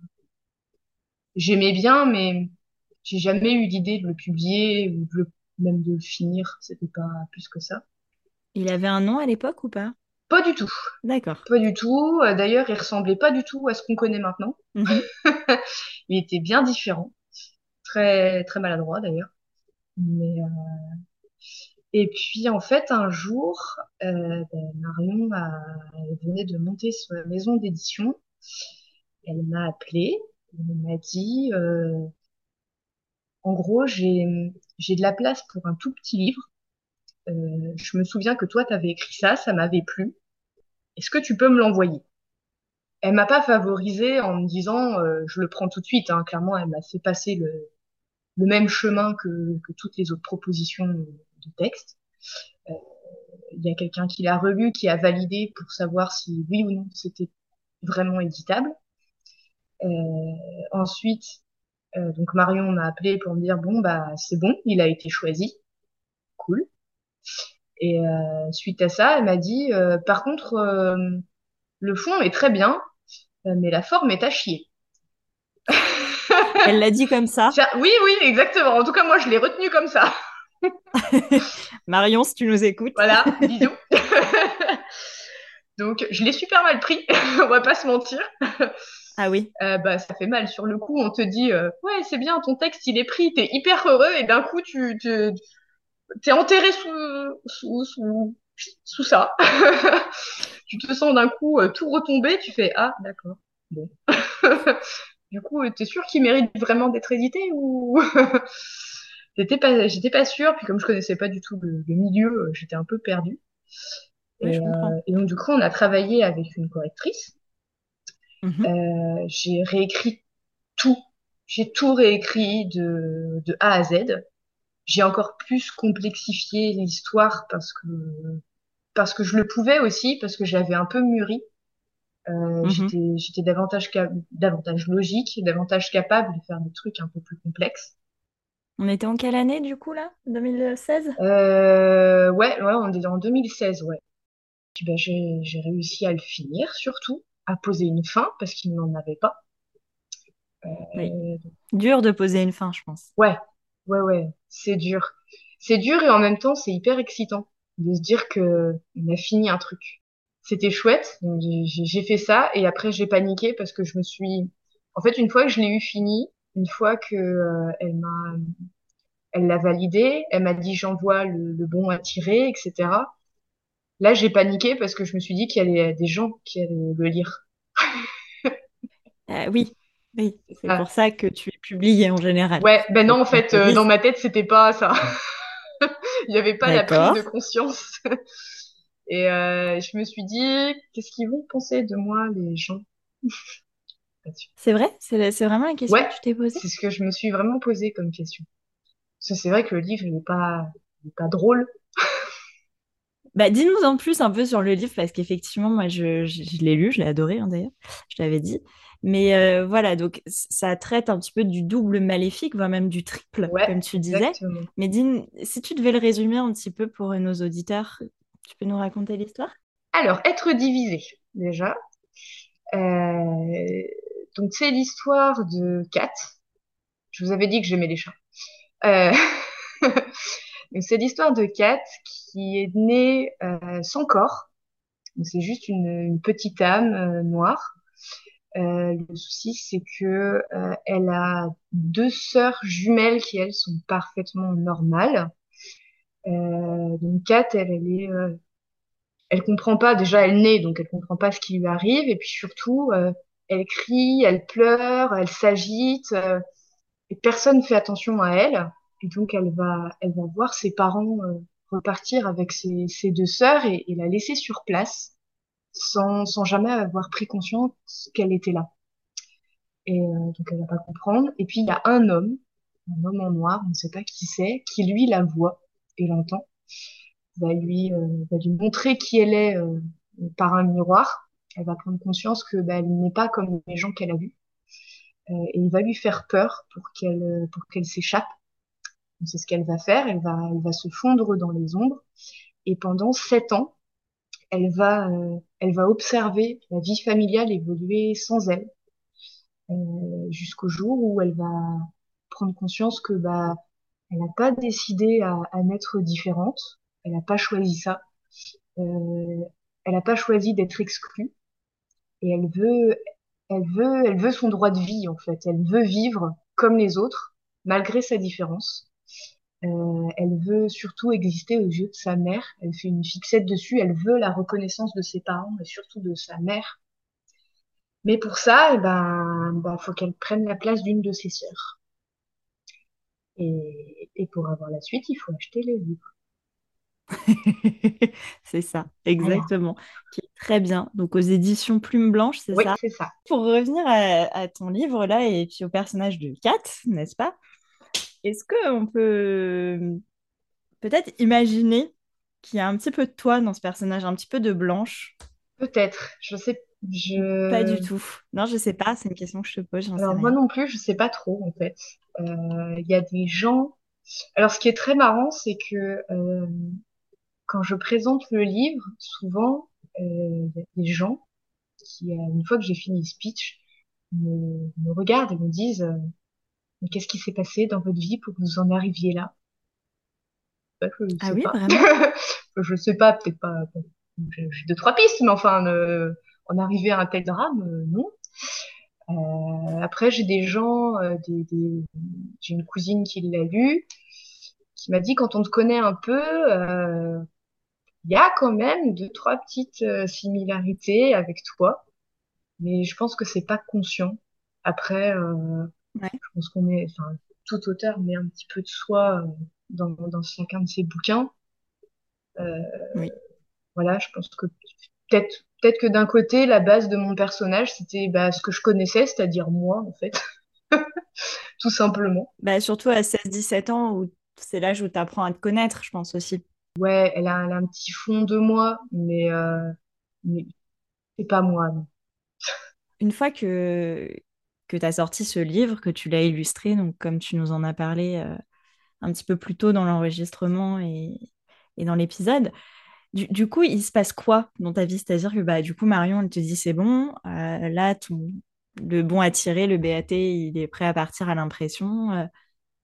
J'aimais bien, mais j'ai jamais eu l'idée de le publier ou même de le finir. C'était pas plus que ça. Il avait un nom à l'époque ou pas? Pas du tout. D'accord. Pas du tout. Euh, D'ailleurs, il ressemblait pas du tout à ce qu'on connaît maintenant. Mhm. Il était bien différent. Très, très maladroit d'ailleurs. Mais, euh, Et puis, en fait, un jour, euh, ben, Marion a, venait de monter sa maison d'édition. Elle m'a appelée. Elle m'a dit, euh, en gros, j'ai, j'ai de la place pour un tout petit livre. Je me souviens que toi, t'avais écrit ça, ça m'avait plu. Est-ce que tu peux me l'envoyer? Elle m'a pas favorisée en me disant, euh, je le prends tout de suite. Hein. Clairement, elle m'a fait passer le, même chemin que, toutes les autres propositions de texte. Euh, il y a quelqu'un qui l'a relu, qui a validé pour savoir si oui ou non c'était vraiment éditable. Euh, ensuite, donc Marion m'a appelé pour me dire bon bah c'est bon, il a été choisi, cool. Et euh, suite à ça, elle m'a dit euh, par contre euh, le fond est très bien, mais la forme est à chier. Elle l'a dit comme ça. Ça- oui, oui, exactement. En tout cas, moi, je l'ai retenu comme ça. Marion, si tu nous écoutes. Voilà, bisous. Donc, je l'ai super mal pris, on va pas se mentir. Ah oui. Euh, bah, ça fait mal. Sur le coup, on te dit, euh, ouais, c'est bien, ton texte, il est pris, t'es hyper heureux, et d'un coup, tu, tu, t'es enterré sous, sous, sous, sous ça. tu te sens d'un coup euh, tout retomber, tu fais, ah, d'accord, bon. du coup, t'es sûr qu'il mérite vraiment d'être édité ou j'étais pas, j'étais pas sûre. Puis comme je connaissais pas du tout le, le milieu, euh, j'étais un peu perdue. Oui, Et, euh, et donc du coup, on a travaillé avec une correctrice. Mhm. Euh, j'ai réécrit tout. J'ai tout réécrit de, de A à Z. J'ai encore plus complexifié l'histoire parce que parce que je le pouvais aussi, parce que j'avais un peu mûri. Euh, Mhm. j'étais j'étais davantage davantage logique, davantage capable de faire des trucs un peu plus complexes. On était en quelle année du coup là? 2016? Euh, ouais, ouais, on est en 2016, ouais. Ben, j'ai réussi à le finir, surtout à poser une fin parce qu'il n'en avait pas. Oui. Euh, Dur de poser une fin, je pense. ouais, ouais, ouais, c'est dur. C'est dur et en même temps c'est hyper excitant de se dire que on a fini un truc. C'était chouette. J'ai fait ça et après j'ai paniqué parce que je me suis. En fait, une fois que je l'ai eu fini, une fois que euh, elle m'a, elle l'a validé, elle m'a dit j'envoie le, le bon à tirer, etc. Là, j'ai paniqué parce que je me suis dit qu'il y avait des gens qui allaient le lire. Euh, oui, oui. C'est Ah. pour ça que tu es publié en général. Ouais, ben non, en fait, euh, dans ma tête, c'était pas ça. Il n'y avait pas la prise de conscience. Et euh, je me suis dit, qu'est-ce qu'ils vont penser de moi, les gens? C'est vrai? C'est vraiment la question Ouais, que tu t'es posée? c'est ce que je me suis vraiment posé comme question. Parce que c'est vrai que le livre, il n'est pas, il est pas drôle. Bah, dis-nous en plus un peu sur le livre, parce qu'effectivement, moi, je, je, je l'ai lu, je l'ai adoré, hein, d'ailleurs, je l'avais dit. Mais euh, voilà, donc ça traite un petit peu du double maléfique, voire même du triple, Ouais, comme tu disais. exactement. Mais dis, si tu devais le résumer un petit peu pour nos auditeurs, tu peux nous raconter l'histoire? Alors, être divisé, déjà. Euh, donc, c'est l'histoire de Kat. Je vous avais dit que j'aimais les chats. Euh, c'est l'histoire de Kat qui est née euh, sans corps. C'est juste une, petite âme euh, noire. Euh, le souci, c'est que elle a deux sœurs jumelles qui, elles, sont parfaitement normales. Donc, Kat, elle, elle est elle comprend pas, déjà elle naît, donc elle comprend pas ce qui lui arrive, et puis surtout, elle crie, elle pleure, elle s'agite, et personne fait attention à elle, et donc elle va, elle va voir ses parents euh, repartir avec ses, ses deux sœurs et, la laisser sur place, sans, sans jamais avoir pris conscience qu'elle était là. Et euh, donc elle va pas comprendre. Et puis il y a un homme, un homme en noir, on ne sait pas qui c'est, qui lui la voit et l'entend va lui, euh, va lui montrer qui elle est euh, par un miroir. Elle va prendre conscience que bah, elle n'est pas comme les gens qu'elle a vus. Euh, et il va lui faire peur pour qu'elle pour qu'elle s'échappe. C'est ce qu'elle va faire. Elle va, elle va se fondre dans les ombres. Et pendant sept ans, elle va, euh, elle va observer la vie familiale évoluer sans elle, euh, jusqu'au jour où elle va prendre conscience que bah, elle n'a pas décidé à, à naître différente. Elle n'a pas choisi ça. Euh, elle n'a pas choisi d'être exclue et elle veut, elle veut, elle veut son droit de vie en fait. Elle veut vivre comme les autres malgré sa différence. Euh, elle veut surtout exister aux yeux de sa mère. Elle fait une fixette dessus. Elle veut la reconnaissance de ses parents et surtout de sa mère. Mais pour ça, eh ben, bah, faut qu'elle prenne la place d'une de ses sœurs. Et, et pour avoir la suite, il faut acheter les livres. C'est ça, Voilà. exactement. Qui est très bien. Donc aux éditions Plume Blanche, c'est Oui, ça? c'est ça. Pour revenir à, à ton livre là et puis au personnage de Kat, n'est-ce pas? Est-ce qu'on peut peut-être imaginer qu'il y a un petit peu de toi dans ce personnage, un petit peu de Blanche? Peut-être. Je sais. Pas du Je. tout. Non, je sais pas, c'est une question que je te pose, Alors moi non plus, je sais pas trop en fait. Euh, Il y a des gens. Alors ce qui est très marrant, c'est que euh, quand je présente le livre, souvent euh, il y a des gens qui, une fois que j'ai fini le speech, me, me regardent et me disent Mais qu'est-ce qui s'est passé dans votre vie pour que vous en arriviez là? Bah, je Ah sais oui, pas. vraiment? Je sais pas, peut-être pas. J'ai deux trois pistes, mais enfin, euh, en arriver à un tel drame, euh, non. Euh, après, j'ai des gens, euh, des, des... j'ai une cousine qui l'a lu, qui m'a dit quand on te connaît un peu, euh, il y a quand même deux, trois petites euh, similarités avec toi, mais je pense que c'est pas conscient. Après, euh, Ouais. je pense qu'on est, enfin, tout auteur met un petit peu de soi euh, dans, dans chacun de ses bouquins. Euh, Oui. voilà, je pense que peut-être, peut-être que d'un côté, la base de mon personnage, c'était bah, ce que je connaissais, c'est-à-dire moi, en fait, tout simplement. Bah, surtout à seize dix-sept ans, où c'est l'âge où tu apprends à te connaître, je pense aussi. Ouais, elle a, elle a un petit fond de moi, mais, euh, mais c'est pas moi, non. Une fois que, que tu as sorti ce livre, que tu l'as illustré, donc comme tu nous en as parlé euh, un petit peu plus tôt dans l'enregistrement et, dans l'épisode, du, coup, il se passe quoi dans ta vie? C'est-à-dire que bah, du coup, Marion, elle te dit c'est bon, euh, là, ton, le bon à tirer, le BAT, il est prêt à partir à l'impression, euh,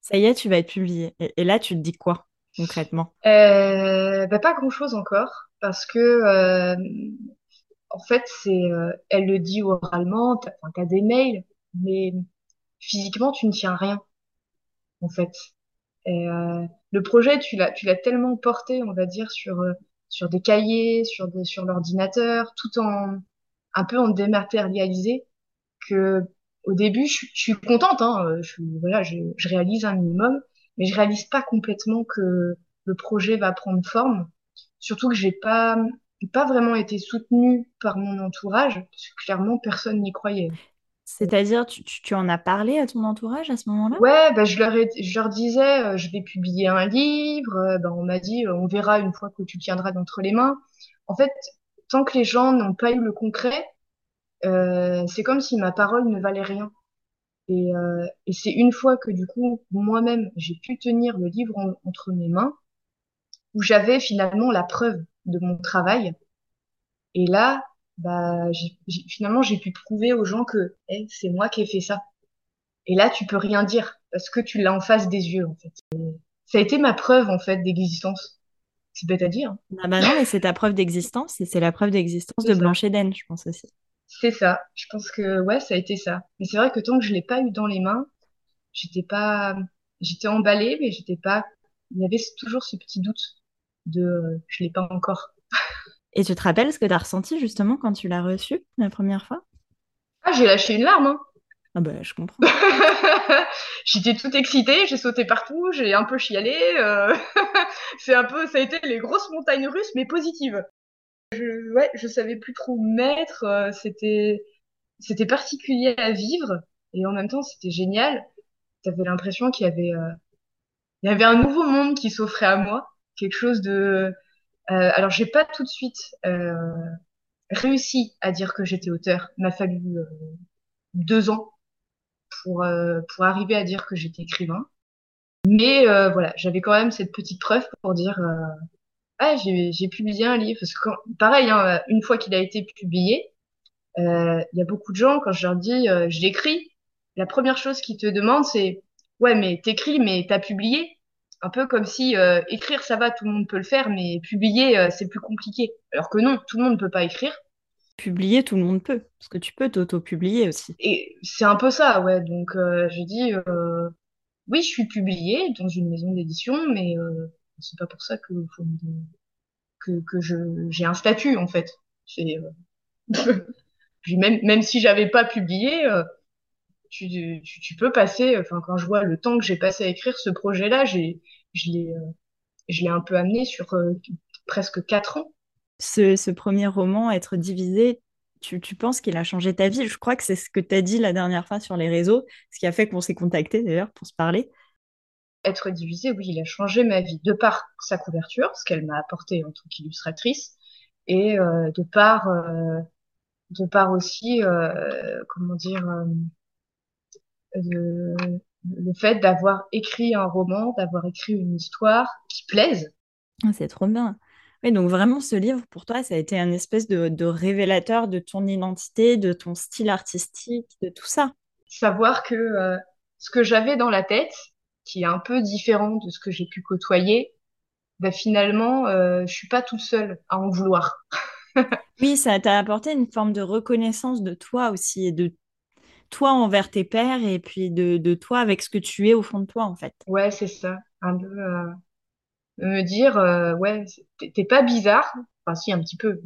ça y est, tu vas être publié. Et, là, tu te dis quoi concrètement? Bah, pas grand-chose encore, parce que en fait, c'est, elle le dit oralement, t'as, enfin, t'as des mails, mais physiquement, tu ne tiens rien, en fait. Et euh, le projet, tu l'as, tu l'as tellement porté, on va dire, sur euh, sur des cahiers, sur des, sur l'ordinateur, tout en un peu en dématérialisé, que au début, je, suis je suis contente, hein, euh, je, voilà, je, je réalise un minimum, mais je réalise pas complètement que le projet va prendre forme. Surtout que j'ai pas pas vraiment été soutenue par mon entourage, parce que clairement personne n'y croyait. C'est-à-dire, tu, tu, en as parlé à ton entourage à ce moment-là? Ouais, bah, je leur je leur disais, je vais publier un livre. Bah, on m'a dit, on verra une fois que tu tiendras d'entre les mains. En fait, tant que les gens n'ont pas eu le concret, euh, c'est comme si ma parole ne valait rien. Et, euh, et c'est une fois que du coup moi-même j'ai pu tenir le livre entre mes mains, où j'avais finalement la preuve de mon travail. Et là, bah, finalement j'ai pu prouver aux gens que hey, c'est moi qui ai fait ça. Et là, tu peux rien dire parce que tu l'as en face des yeux en fait. ça a été ma preuve en fait d'existence. C'est bête à dire. Hein. Ah bah non, mais c'est ta preuve d'existence et c'est la preuve d'existence de Blanche Eden, je pense aussi. C'est ça. Je pense que ouais, ça a été ça. Mais c'est vrai que tant que je l'ai pas eu dans les mains, j'étais pas, j'étais emballée, mais j'étais pas. Il y avait toujours ce petit doute de euh, je l'ai pas encore. Et tu te rappelles ce que tu as ressenti justement quand tu l'as reçu la première fois? Ah, j'ai lâché une larme. Hein. Ah bah je comprends. J'étais toute excitée, j'ai sauté partout, j'ai un peu chialé. Euh... c'est un peu, ça a été les grosses montagnes russes, mais positives je, ouais, je savais plus trop mettre. Euh, c'était, c'était particulier à vivre et en même temps c'était génial. T'avais l'impression qu'il y avait, euh, il y avait un nouveau monde qui s'offrait à moi, quelque chose de. Euh, alors j'ai pas tout de suite euh, réussi à dire que j'étais auteur. Il m'a fallu deux ans pour pour arriver à dire que j'étais écrivain. Mais voilà, j'avais quand même cette petite preuve pour dire ah, j'ai publié un livre. Parce que pareil, hein, une fois qu'il a été publié, euh, il y a beaucoup de gens, quand je leur dis euh, je l'écris, la première chose qu'ils te demandent, c'est ouais, mais t'écris, mais t'as publié? Un peu comme si euh, écrire, ça va, tout le monde peut le faire, mais publier, c'est plus compliqué. Alors que non, tout le monde ne peut pas écrire. Publier, tout le monde peut, parce que tu peux t'auto-publier aussi. Et c'est un peu ça, ouais. Donc, je dis oui, je suis publiée dans une maison d'édition, mais c'est pas pour ça que faut que, j'ai un statut en fait. C'est euh... même même si j'avais pas publié, euh, tu, tu, tu peux passer. Enfin quand je vois le temps que j'ai passé à écrire ce projet-là, j'ai je l'ai euh, je l'ai un peu amené sur euh, presque quatre ans. Ce, ce premier roman, être divisé, tu, tu, penses qu'il a changé ta vie? Je crois que c'est ce que tu as dit la dernière fois sur les réseaux, ce qui a fait qu'on s'est contacté d'ailleurs pour se parler être divisé, oui, il a changé ma vie de par sa couverture, ce qu'elle m'a apporté en tant qu'illustratrice, et euh, de par euh, de par aussi comment dire le, le fait d'avoir écrit un roman, d'avoir écrit une histoire qui plaise. Ah, c'est trop bien. Oui, donc vraiment, ce livre, pour toi, ça a été un espèce de, de révélateur de ton identité, de ton style artistique, de tout ça. Savoir que ce que j'avais dans la tête, qui est un peu différent de ce que j'ai pu côtoyer, bah finalement, euh, je suis pas toute seule à en vouloir. oui, ça t'a apporté une forme de reconnaissance de toi aussi, et de toi envers tes pères, et puis de, de toi avec ce que tu es au fond de toi, en fait. Ouais, c'est ça. Un peu euh, me dire, euh, ouais, t'es pas bizarre, enfin si, un petit peu,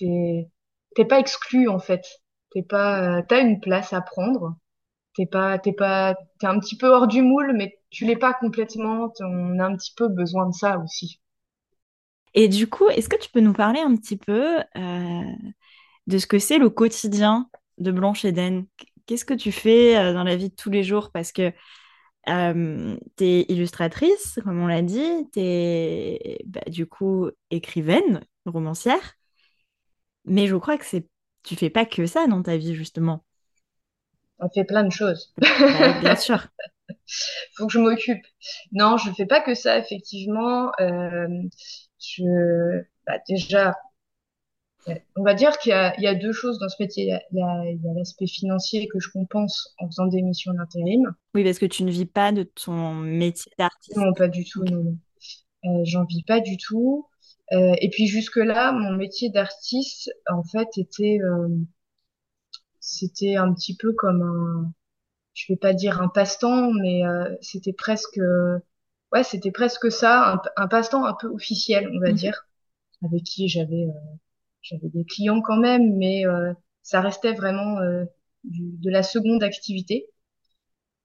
mais euh, t'es pas exclu, en fait. T'es pas, t'as une place à prendre t'es pas, t'es pas, t'es un petit peu hors du moule, mais tu l'es pas complètement. On a un petit peu besoin de ça aussi. Et du coup, est-ce que tu peux nous parler un petit peu euh, de ce que c'est le quotidien? De Blanche Eden Qu'est-ce que tu fais euh, dans la vie de tous les jours? Parce que euh, tu es illustratrice, comme on l'a dit, tu es bah, du coup écrivaine, romancière, mais je crois que c'est tu fais pas que ça dans ta vie, justement on fait plein de choses. Bah bien sûr. Faut que je m'occupe. Non, je fais pas que ça, effectivement. Euh, je, bah, déjà, on va dire qu'il y, y, a deux choses dans ce métier. Il y a l'aspect financier que je compense en faisant des missions d'intérim. Oui, parce que tu ne vis pas de ton métier d'artiste. Non, pas du tout. Non. Euh, J'en vis pas du tout. Euh, et puis jusque-là, mon métier d'artiste, en fait, était euh, c'était un petit peu comme un, je vais pas dire un passe-temps, mais c'était presque, ouais, c'était presque ça, un, passe-temps un peu officiel, on va mhm. dire, avec qui j'avais, j'avais des clients quand même, mais euh, ça restait vraiment de la seconde activité.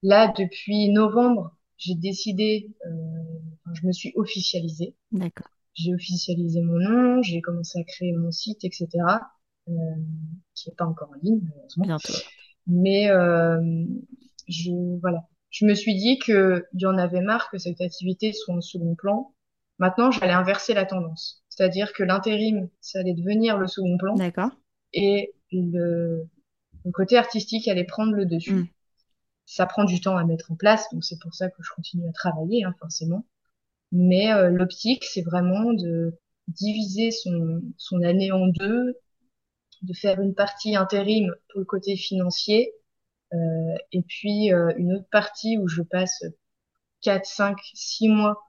Là, depuis novembre, j'ai décidé, je me suis officialisée. D'accord. J'ai officialisé mon nom, j'ai commencé à créer mon site, etc. Euh, qui n'est pas encore en ligne, malheureusement. Bientôt. Mais je, voilà, je me suis dit qu'il y en avait marre que cette activité soit en second plan. Maintenant, j'allais inverser la tendance. C'est-à-dire que l'intérim, ça allait devenir le second plan. D'accord. Et le, le côté artistique allait prendre le dessus. Mm. Ça prend du temps à mettre en place, donc c'est pour ça que je continue à travailler, hein, forcément. Mais euh, l'optique, c'est vraiment de diviser son, son année en deux, de faire une partie intérim pour le côté financier, euh, et puis euh, une autre partie où je passe 4, 5, 6 mois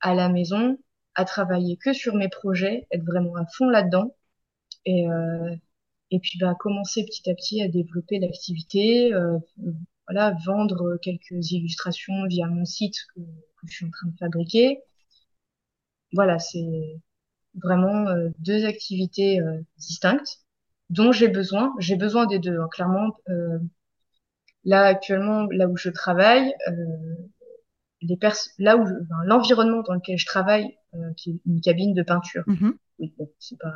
à la maison à travailler que sur mes projets, être vraiment à fond là-dedans. Et, euh, et puis bah, commencer petit à petit à développer l'activité, euh, voilà, vendre quelques illustrations via mon site que, je suis en train de fabriquer. Voilà, c'est vraiment euh, deux activités euh, distinctes dont j'ai besoin. J'ai besoin des deux, hein, clairement. Euh, là actuellement, là où je travaille, les pers là où enfin, l'environnement dans lequel je travaille, euh, qui est une cabine de peinture. Oui, bon, c'est pas,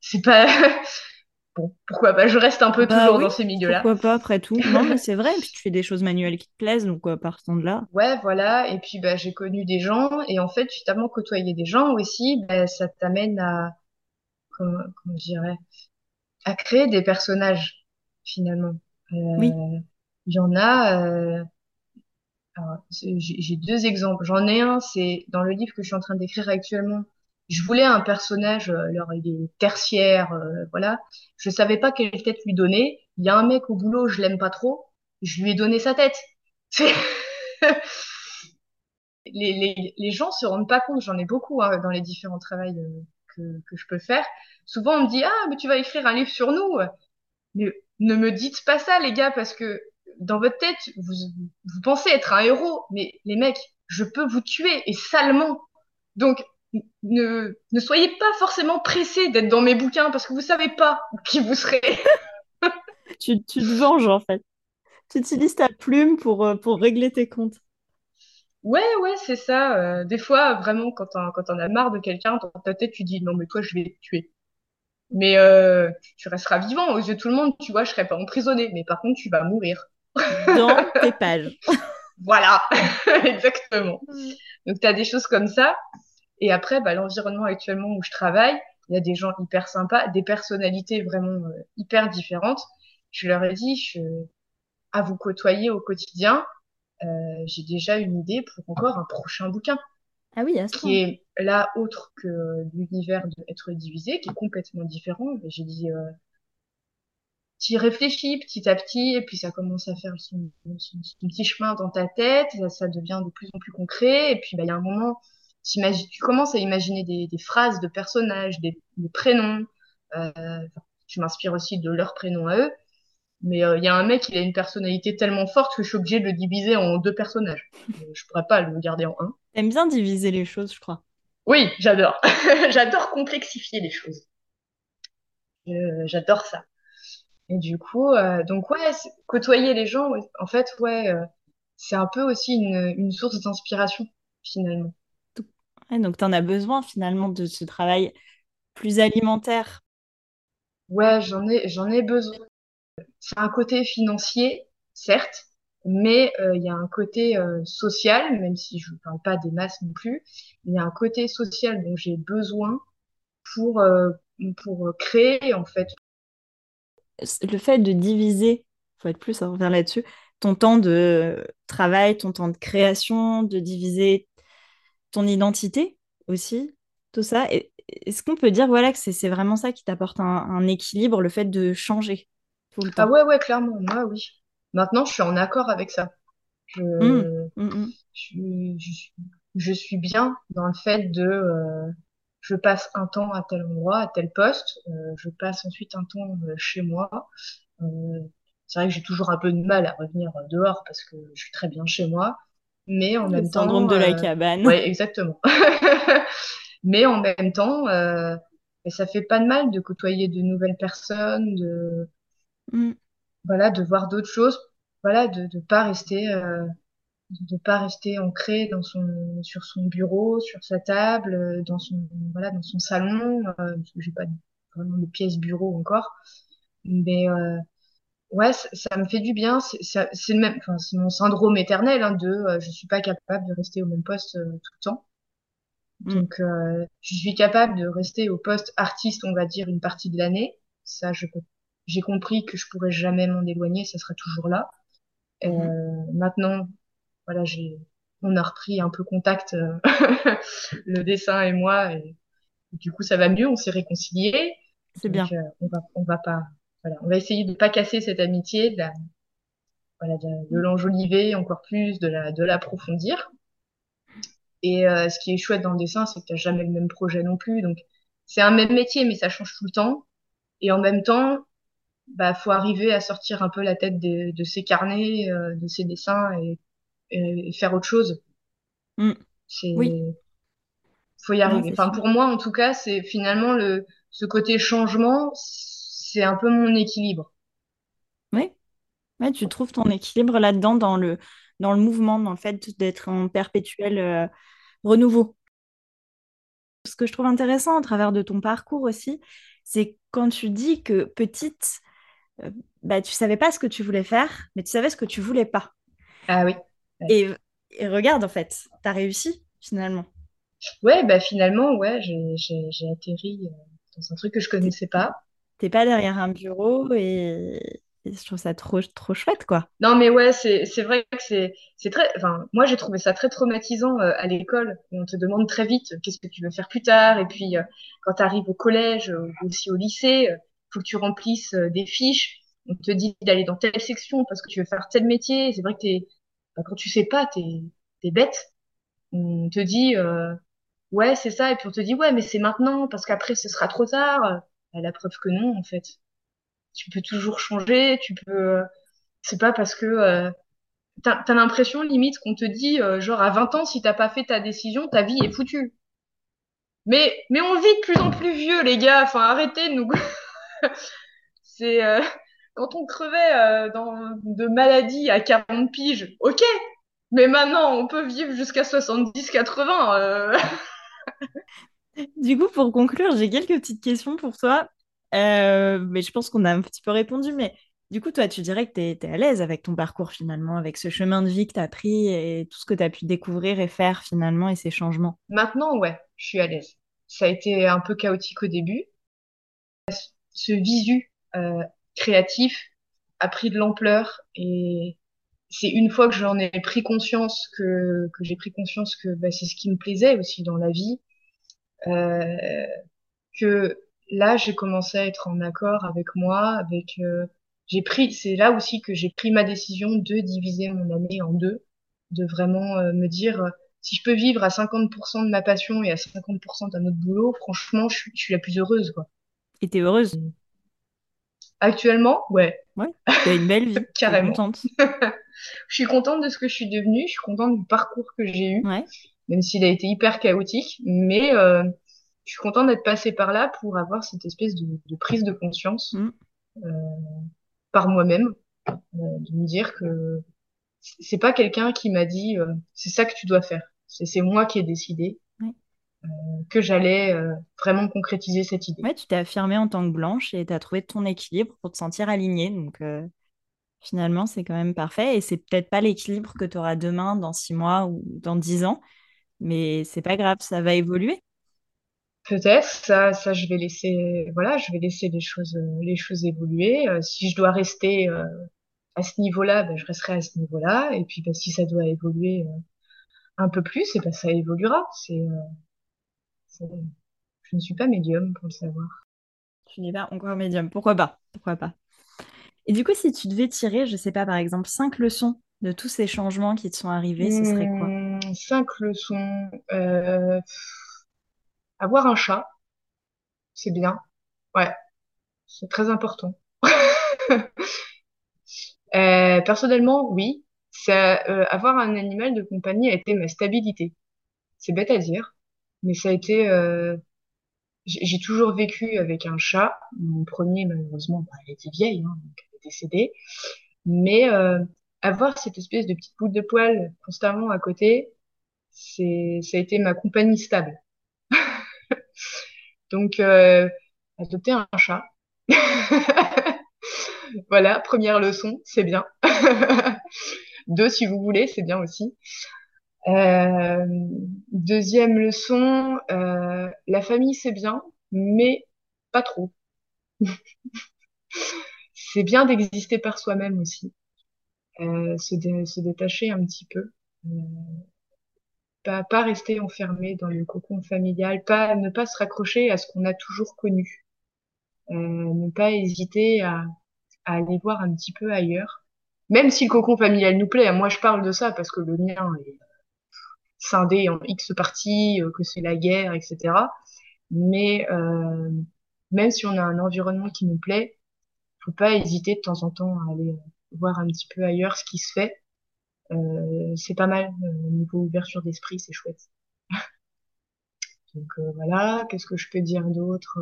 c'est pas, bon, pourquoi pas, je reste un peu Bah toujours oui, dans ces milieux-là. Pourquoi pas après tout? Non, mais c'est vrai, et puis tu fais des choses manuelles qui te plaisent, donc euh, partant de là. Ouais, voilà. Et puis, bah, j'ai connu des gens, et en fait, finalement, côtoyer des gens aussi, bah, ça t'amène à, comment, comment je dirais, à créer des personnages, finalement. Oui. Euh, il y en a, euh, j'ai deux exemples. J'en ai un, c'est dans le livre que je suis en train d'écrire actuellement. Je voulais un personnage, euh, alors il est tertiaire, euh, voilà. Je savais pas quelle tête lui donner. Il y a un mec au boulot, je l'aime pas trop. Je lui ai donné sa tête. Les, les, les gens se rendent pas compte, j'en ai beaucoup hein, dans les différents travails euh, que, que je peux faire. Souvent on me dit, ah, mais tu vas écrire un livre sur nous. Mais ne me dites pas ça, les gars, parce que dans votre tête, vous, vous pensez être un héros, mais les mecs, je peux vous tuer et salement. Donc, ne, ne soyez pas forcément pressés d'être dans mes bouquins parce que vous savez pas qui vous serez. Tu, tu te venges en fait. Tu utilises ta plume pour, euh, pour régler tes comptes. Ouais, ouais, c'est ça. Euh, des fois, vraiment, quand on, quand on a marre de quelqu'un, dans ta tête, tu dis, non, mais toi, je vais te tuer. Mais euh, tu, tu resteras vivant aux yeux de tout le monde, tu vois, je serai pas emprisonné. Mais par contre, tu vas mourir. Dans tes pages. Voilà, exactement. Donc, tu as des choses comme ça. Et après, bah, l'environnement actuellement où je travaille, il y a des gens hyper sympas, des personnalités vraiment euh, hyper différentes. Je leur ai dit, je, à vous côtoyer au quotidien, euh, j'ai déjà une idée pour encore un prochain bouquin Ah oui, à ce qui est là autre que l'univers de être divisé, qui est complètement différent. J'ai dit, euh, tu réfléchis petit à petit, et puis ça commence à faire son, son, son petit chemin dans ta tête, ça, ça, devient de plus en plus concret, et puis bah, il y a un moment, tu commences à imaginer des, des phrases de personnages, des, des prénoms. Euh, je m'inspire aussi de leurs prénoms à eux. Mais il euh, y a un mec, il a une personnalité tellement forte que je suis obligée de le diviser en deux personnages. je pourrais pas le garder en un. T'aimes bien diviser les choses, je crois. Oui, j'adore. j'adore complexifier les choses. J'adore ça. Et du coup, euh, donc ouais, côtoyer les gens, en fait, ouais, euh, c'est un peu aussi une, une source d'inspiration, finalement. Ouais, donc t'en as besoin, finalement, de ce travail plus alimentaire. Ouais, j'en ai, j'en ai besoin. C'est un côté financier, certes, mais il y a un côté euh, social, même si je ne parle pas des masses non plus, il y a un côté social dont j'ai besoin pour, euh, pour créer, en fait. Le fait de diviser, faut être plus à revenir là-dessus, ton temps de travail, ton temps de création, de diviser ton identité aussi, tout ça. Est-ce qu'on peut dire voilà, que c'est vraiment ça qui t'apporte un, un, équilibre, le fait de changer tout le temps? Ah ouais, ouais, clairement, moi, oui. Maintenant, je suis en accord avec ça. Je, mmh, mmh. Je, je, je, suis bien dans le fait de... Euh, je passe un temps à tel endroit, à tel poste, euh, je passe ensuite un temps euh, chez moi. Euh, c'est vrai que j'ai toujours un peu de mal à revenir dehors parce que je suis très bien chez moi. Mais en le même syndrome temps... de la cabane. Ouais, exactement. mais en même temps, euh, ça fait pas de mal de côtoyer de nouvelles personnes, de mmh. voilà, de voir d'autres choses, voilà, de ne pas rester euh, de pas rester ancré dans son sur son bureau, sur sa table, dans son voilà, dans son salon. Euh, j'ai pas vraiment de pièce bureau encore, mais euh, ouais, ça, me fait du bien. C'est le même, enfin, c'est mon syndrome éternel hein, de euh, je suis pas capable de rester au même poste euh, tout le temps. Mm. Donc, euh, je suis capable de rester au poste artiste, on va dire, une partie de l'année. Ça, je j'ai compris que je pourrais jamais m'en éloigner, ça sera toujours là. Mm-hmm. Maintenant, voilà, j'ai, on a repris un peu contact, le dessin et moi, et, du coup, ça va mieux, on s'est réconciliés. C'est bien. on va, on va pas, voilà, on va essayer de pas casser cette amitié, de, voilà, de, l'enjoliver encore plus, de la, de l'approfondir. Et euh, ce qui est chouette dans le dessin, c'est que t'as jamais le même projet non plus. Donc, c'est un même métier, mais ça change tout le temps. Et en même temps, bah, faut arriver à sortir un peu la tête de, de ses carnets, euh, de ses dessins et, et, faire autre chose. Mm. C'est, oui. faut y arriver. enfin, pour moi, en tout cas, c'est finalement le, ce côté changement, c'est un peu mon équilibre. Oui. Ouais, tu trouves ton équilibre là-dedans, dans le, dans le mouvement, dans le fait d'être en perpétuel euh, renouveau. Ce que je trouve intéressant à travers de ton parcours aussi, c'est quand tu dis que petite, euh, bah, tu savais pas ce que tu voulais faire, mais tu savais ce que tu voulais pas. Ah oui. Et, regarde, en fait, tu as réussi finalement. Ouais, bah finalement, ouais, j'ai atterri euh, dans un truc que je connaissais pas t'es pas derrière un bureau et, je trouve ça trop, trop chouette, quoi. Non, mais ouais, c'est, vrai que c'est, c'est très, enfin, moi, j'ai trouvé ça très traumatisant euh, à l'école. On te demande très vite euh, qu'est-ce que tu veux faire plus tard? Et puis, euh, quand tu arrives au collège ou aussi au lycée, faut que tu remplisses des fiches. On te dit d'aller dans telle section parce que tu veux faire tel métier. C'est vrai que t'es, bah, quand tu sais pas, t'es, t'es bête. On te dit, ouais, c'est ça. Et puis on te dit, ouais, mais c'est maintenant parce qu'après, ce sera trop tard la preuve que non, en fait. Tu peux toujours changer, tu peux. C'est pas parce que euh, t'as as, l'impression limite qu'on te dit euh, genre à 20 ans si t'as pas fait ta décision, ta vie est foutue. Mais mais on vit de plus en plus vieux, les gars. Enfin, arrêtez de nous. C'est euh, quand on crevait euh, dans, de maladies à 40 piges, ok. Mais maintenant, on peut vivre jusqu'à 70-80. Du coup, pour conclure, j'ai quelques petites questions pour toi. Euh, mais je pense qu'on a un petit peu répondu. Mais du coup, toi, tu dirais que tu es, à l'aise avec ton parcours finalement, avec ce chemin de vie que tu as pris et tout ce que tu as pu découvrir et faire finalement et ces changements? Maintenant, ouais, je suis à l'aise. Ça a été un peu chaotique au début. Ce visu euh, créatif a pris de l'ampleur et c'est une fois que j'en ai pris conscience que, que j'ai pris conscience que bah, c'est ce qui me plaisait aussi dans la vie euh, que là j'ai commencé à être en accord avec moi, avec euh, j'ai pris, c'est là aussi que j'ai pris ma décision de diviser mon année en deux, de vraiment euh, me dire si je peux vivre à 50% de ma passion et à 50% d'un autre boulot, franchement, je suis, je suis la plus heureuse, quoi. Et t'es heureuse? Actuellement, ouais. Ouais, t'as une belle vie. Carrément. Contente. je suis contente de ce que je suis devenue, je suis contente du parcours que j'ai eu. Ouais même s'il a été hyper chaotique. Mais euh, je suis contente d'être passée par là pour avoir cette espèce de, de prise de conscience mm. euh, par moi-même, euh, de me dire que c'est pas quelqu'un qui m'a dit euh, c'est ça que tu dois faire. C'est moi qui ai décidé que j'allais vraiment concrétiser cette idée. Ouais, tu t'es affirmée en tant que blanche et tu as trouvé ton équilibre pour te sentir alignée. Donc finalement, c'est quand même parfait. Et c'est peut-être pas l'équilibre que tu auras demain, dans six mois ou dans dix ans. Mais c'est pas grave, ça va évoluer. Peut-être, ça, ça, je vais laisser, voilà, je vais laisser les choses, les choses évoluer. Euh, si je dois rester euh, à ce niveau-là, ben, je resterai à ce niveau-là. Et puis, ben, si ça doit évoluer euh, un peu plus, et ben, ça évoluera. C'est, je ne suis pas médium pour le savoir. Tu n'es pas encore médium. Pourquoi pas? Pourquoi pas? Et du coup, si tu devais tirer, je sais pas, par exemple, cinq leçons de tous ces changements qui te sont arrivés, ce serait quoi? Hmm, Cinq leçons. Euh, avoir un chat, c'est bien. Ouais, c'est très important. Euh, personnellement, oui. Ça, euh, avoir un animal de compagnie a été ma stabilité. C'est bête à dire, mais ça a été. J'ai toujours vécu avec un chat. Mon premier, malheureusement, bah, elle était vieille, hein, donc elle est décédée. Mais avoir cette espèce de petite boule de poils constamment à côté, c'est, ça a été ma compagnie stable. Donc, euh, adopter un chat. voilà, première leçon, c'est bien. Deux, si vous voulez, c'est bien aussi. Euh, deuxième leçon, euh, la famille, c'est bien, mais pas trop. c'est bien d'exister par soi-même aussi. Euh, se, détacher un petit peu. Euh, pas, pas rester enfermé dans le cocon familial, pas ne pas se raccrocher à ce qu'on a toujours connu. Euh, ne pas hésiter à, à aller voir un petit peu ailleurs. Même si le cocon familial nous plaît, moi je parle de ça parce que le mien est scindé en X parties, euh, que c'est la guerre, etc. Mais euh, même si on a un environnement qui nous plaît, faut pas hésiter de temps en temps à aller voir un petit peu ailleurs ce qui se fait. Euh, c'est pas mal euh, niveau ouverture d'esprit, c'est chouette. Donc voilà, qu'est-ce que je peux dire d'autre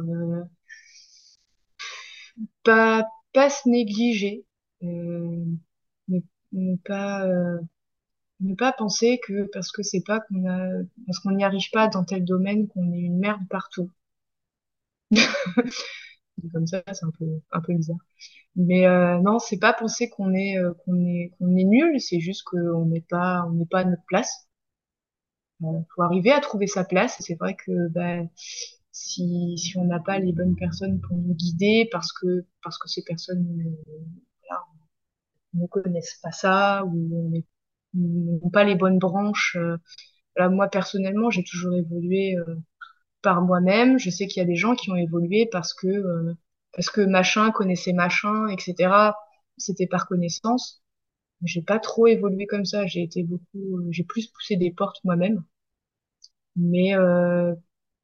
Pas pas se négliger, ne, pas ne pas penser que parce que c'est pas qu'on a parce qu'on n'y arrive pas dans tel domaine qu'on est une merde partout. comme ça, c'est un peu un peu bizarre. Mais euh, non, c'est pas penser qu'on est euh, qu'on est qu'on est nul, c'est juste qu'on n'est pas on n'est pas à notre place. Il euh, faut arriver à trouver sa place. C'est vrai que bah, si si on n'a pas les bonnes personnes pour nous guider, parce que parce que ces personnes voilà, ne connaissent pas ça ou n'ont pas les bonnes branches. Là, moi personnellement, j'ai toujours évolué par moi-même. Je sais qu'il y a des gens qui ont évolué parce que parce que machin connaissait machin, etc. C'était par connaissance. J'ai pas trop évolué comme ça. J'ai été beaucoup, euh, j'ai plus poussé des portes moi-même. Mais euh,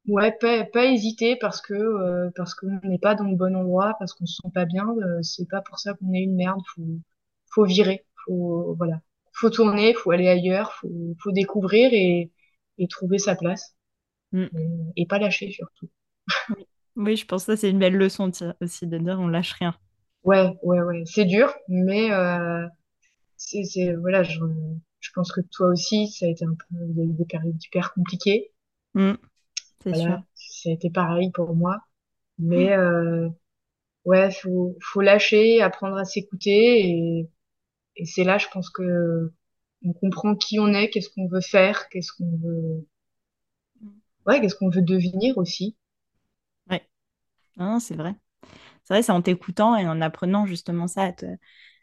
ouais, pas, pas hésiter parce que euh, parce qu'on n'est pas dans le bon endroit, parce qu'on se sent pas bien. Euh, c'est pas pour ça qu'on est une merde. Faut faut virer. Faut voilà. Faut tourner. Faut aller ailleurs. Faut faut découvrir et et trouver sa place. Mm. Et, pas lâcher surtout. Oui, je pense que c'est une belle leçon aussi de dire on lâche rien. Ouais, ouais, ouais. C'est dur, mais euh, c'est, voilà, je, je pense que toi aussi, ça a été un peu des, périodes hyper compliquées. Mmh, c'est voilà, sûr. Ça a été pareil pour moi. Mais mmh. euh, ouais, faut, faut lâcher, apprendre à s'écouter. Et, et c'est là, je pense que on comprend qui on est, qu'est-ce qu'on veut faire, qu'est-ce qu'on veut, ouais, qu'est-ce qu'on veut devenir aussi. Non, c'est vrai. C'est vrai, c'est en t'écoutant et en apprenant justement ça à te,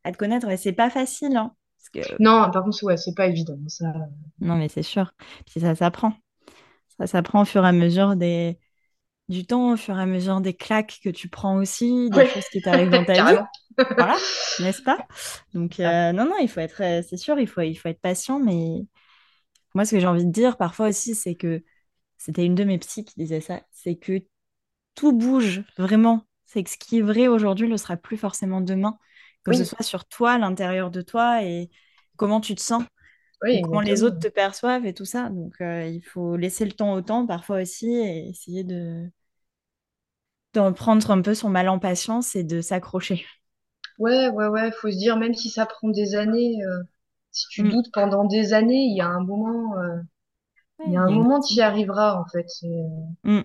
à te connaître. Et c'est pas facile, hein, parce que... Non, par contre, ouais, c'est pas évident. Ça... Non, mais c'est sûr. Puis ça s'apprend. Ça s'apprend au fur et à mesure des... du temps, au fur et à mesure des claques que tu prends aussi, des choses qui t'arrivent dans ta vie. Voilà, n'est-ce pas? Donc, euh, non, non, il faut être, euh, c'est sûr, il faut, il faut être patient, mais moi, ce que j'ai envie de dire parfois aussi, c'est que c'était une de mes psys qui disait ça, c'est que tout bouge vraiment. C'est que ce qui est vrai aujourd'hui ne sera plus forcément demain, que ce soit sur toi, l'intérieur de toi et comment tu te sens, comment les autres te perçoivent et tout ça. Donc euh, il faut laisser le temps au temps parfois aussi et essayer de d'en prendre un peu son mal en patience et de s'accrocher. Ouais, ouais, ouais, faut se dire, même si ça prend des années, euh, si tu mm. doutes pendant des années, il y a un moment, euh, il y a un moment, tu y arriveras, en fait. Mm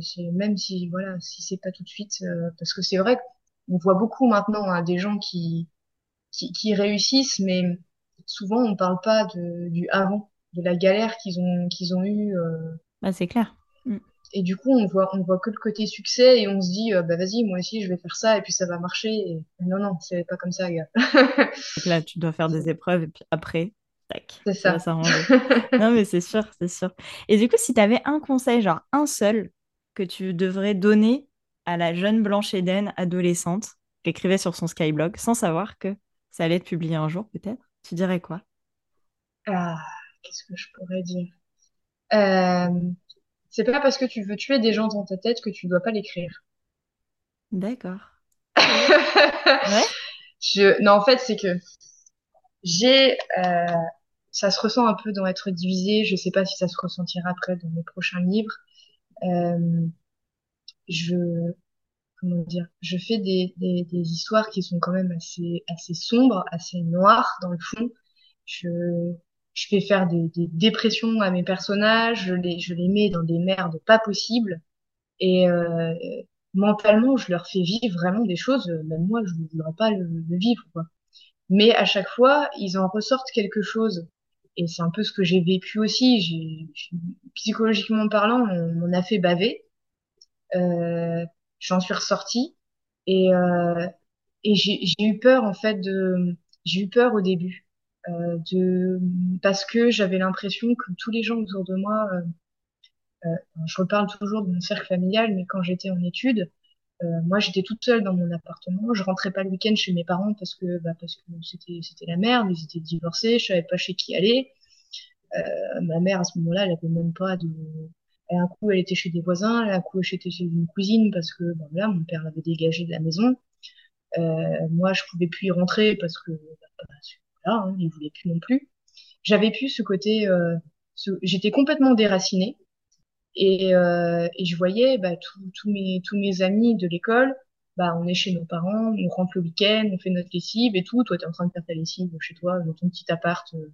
c'est même si voilà si c'est pas tout de suite parce que c'est vrai qu'on voit beaucoup maintenant hein, des gens qui, qui, qui réussissent mais souvent on parle pas de, du avant de la galère qu'ils ont qu'ils ont eu euh... bah, c'est clair. Mm. et du coup on voit on voit que le côté succès et on se dit euh, bah vas-y moi aussi je vais faire ça et puis ça va marcher. Et... non non c'est pas comme ça gars. Là tu dois faire des épreuves et puis après tac c'est ça, ça non mais c'est sûr c'est sûr. Et du coup si tu avais un conseil genre un seul que tu devrais donner à la jeune Blanche Eden adolescente qui écrivait sur son Skyblog sans savoir que ça allait être publié un jour peut-être? Tu dirais quoi? Ah, qu'est-ce que je pourrais dire? Euh, C'est pas parce que tu veux tuer des gens dans ta tête que tu dois pas l'écrire. D'accord. ouais je... Non, en fait, c'est que j'ai... Euh, ça se ressent un peu dans être divisé. Je sais pas si ça se ressentira après dans mes prochains livres. Euh, je comment dire, je fais des, des, des, histoires qui sont quand même assez assez sombres, assez noires dans le fond. Je je fais faire des, des dépressions à mes personnages, je les je les mets dans des merdes pas possibles et euh, mentalement, je leur fais vivre vraiment des choses, même moi, je ne voudrais pas le, vivre, quoi. Mais à chaque fois, ils en ressortent quelque chose. Et c'est un peu ce que j'ai vécu aussi. J'ai, psychologiquement parlant, on m'en a fait baver. Euh, j'en suis ressortie. Et, euh, et j'ai, eu peur, en fait, de, j'ai eu peur au début. Euh, de, parce que j'avais l'impression que tous les gens autour de moi, euh, euh, je reparle toujours de mon cercle familial, mais quand j'étais en études, euh, moi, j'étais toute seule dans mon appartement. Je rentrais pas le week-end chez mes parents parce que, bah, parce que c'était, c'était la merde. Ils étaient divorcés. Je savais pas chez qui aller. Euh, ma mère, à ce moment-là, elle avait même pas de, un coup, elle était chez des voisins. Un coup, j'étais chez une cousine parce que, bah, voilà, mon père l'avait dégagé de la maison. Euh, moi, je pouvais plus y rentrer parce que, bah, voilà, hein, il voulait plus non plus. J'avais plus ce côté, euh, j'étais complètement déracinée. Et, euh, et je voyais bah, tous mes, tous mes amis de l'école, bah, on est chez nos parents, on rentre le week-end, on fait notre lessive et tout. Toi, tu es en train de faire ta lessive chez toi, dans ton petit appart euh,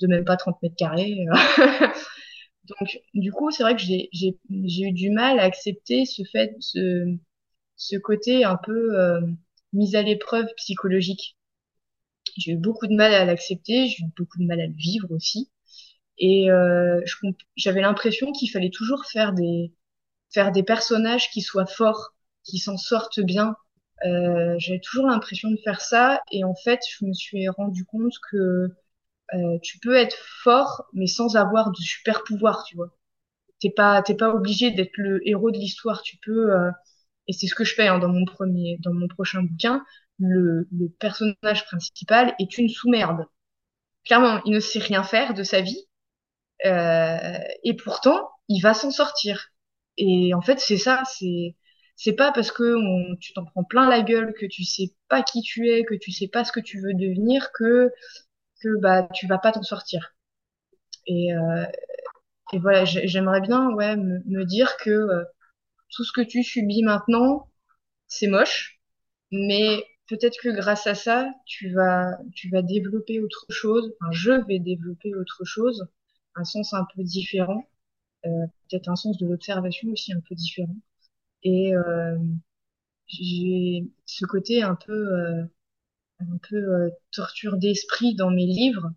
de même pas 30 mètres carrés. Donc, du coup, c'est vrai que j'ai eu du mal à accepter ce fait, ce, ce côté un peu euh, mise à l'épreuve psychologique. J'ai eu beaucoup de mal à l'accepter, j'ai eu beaucoup de mal à le vivre aussi. Et euh, j'avais l'impression qu'il fallait toujours faire des, personnages qui soient forts, qui s'en sortent bien. Euh, j'avais toujours l'impression de faire ça. Et en fait, je me suis rendu compte que euh, tu peux être fort, mais sans avoir de super pouvoir, tu vois. T'es pas, t'es pas obligé d'être le héros de l'histoire. Tu peux, euh, et c'est ce que je fais hein, dans mon premier, dans mon prochain bouquin. Le, le personnage principal est une sous-merde. Clairement, il ne sait rien faire de sa vie euh, et pourtant, il va s'en sortir. Et en fait, c'est ça, c'est c'est pas parce que tu t'en prends plein la gueule, que tu sais pas qui tu es, que tu sais pas ce que tu veux devenir, que que bah tu vas pas t'en sortir. Et euh, et voilà, j'aimerais bien ouais me, dire que euh, tout ce que tu subis maintenant, c'est moche, mais peut-être que grâce à ça, tu vas tu vas développer autre chose. Enfin, je vais développer autre chose un sens un peu différent, euh, peut-être un sens de l'observation aussi un peu différent. Et euh, j'ai ce côté un peu, euh, un peu torture d'esprit dans mes livres.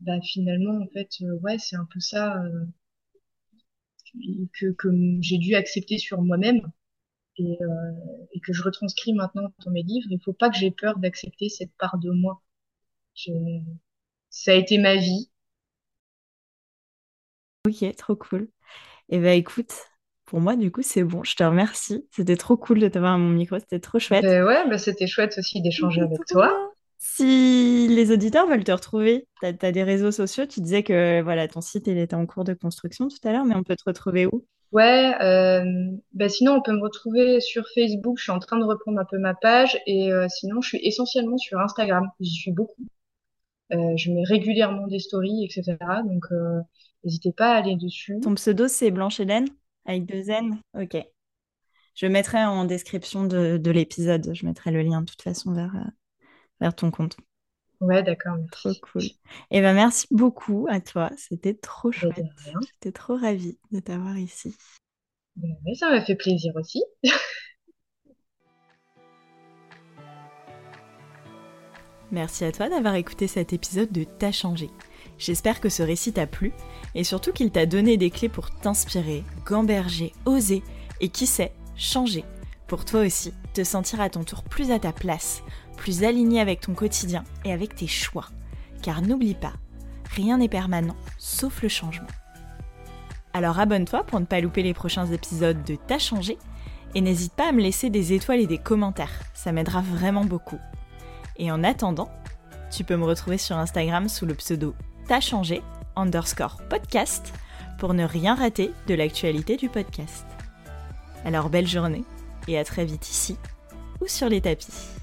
bah finalement, en fait, ouais, c'est un peu ça que, que j'ai dû accepter sur moi-même et, et, que je retranscris maintenant dans mes livres. Il faut pas que j'ai peur d'accepter cette part de moi. Je, ça a été ma vie. Ok, trop cool. Eh ben écoute, pour moi, du coup, c'est bon. Je te remercie. C'était trop cool de t'avoir à mon micro. C'était trop chouette. Euh, ouais, bah, c'était chouette aussi d'échanger avec toi. Si les auditeurs veulent te retrouver, tu as, des réseaux sociaux. Tu disais que voilà, ton site il était en cours de construction tout à l'heure, mais on peut te retrouver où? Ouais, euh, bah sinon on peut me retrouver sur Facebook. Je suis en train de reprendre un peu ma page et euh, sinon je suis essentiellement sur Instagram. J'y suis beaucoup. Euh, je mets régulièrement des stories, etc. Donc, n'hésitez pas à aller dessus. Ton pseudo, c'est Blanche Hélène avec deux N Ok. Je mettrai en description de, l'épisode, je mettrai le lien de toute façon vers, euh, vers ton compte. Ouais, d'accord, Trop cool. Et eh ben merci beaucoup à toi, c'était trop chouette. J'étais trop ravie de t'avoir ici. Ben ça m'a fait plaisir aussi. Merci à toi d'avoir écouté cet épisode de T'as changé. J'espère que ce récit t'a plu et surtout qu'il t'a donné des clés pour t'inspirer, gamberger, oser et qui sait, changer. Pour toi aussi, te sentir à ton tour plus à ta place, plus aligné avec ton quotidien et avec tes choix. Car n'oublie pas, rien n'est permanent sauf le changement. Alors abonne-toi pour ne pas louper les prochains épisodes de T'as changé et n'hésite pas à me laisser des étoiles et des commentaires, ça m'aidera vraiment beaucoup. Et en attendant, tu peux me retrouver sur Instagram sous le pseudo T'as changé underscore podcast pour ne rien rater de l'actualité du podcast. Alors belle journée et à très vite ici ou sur les tapis.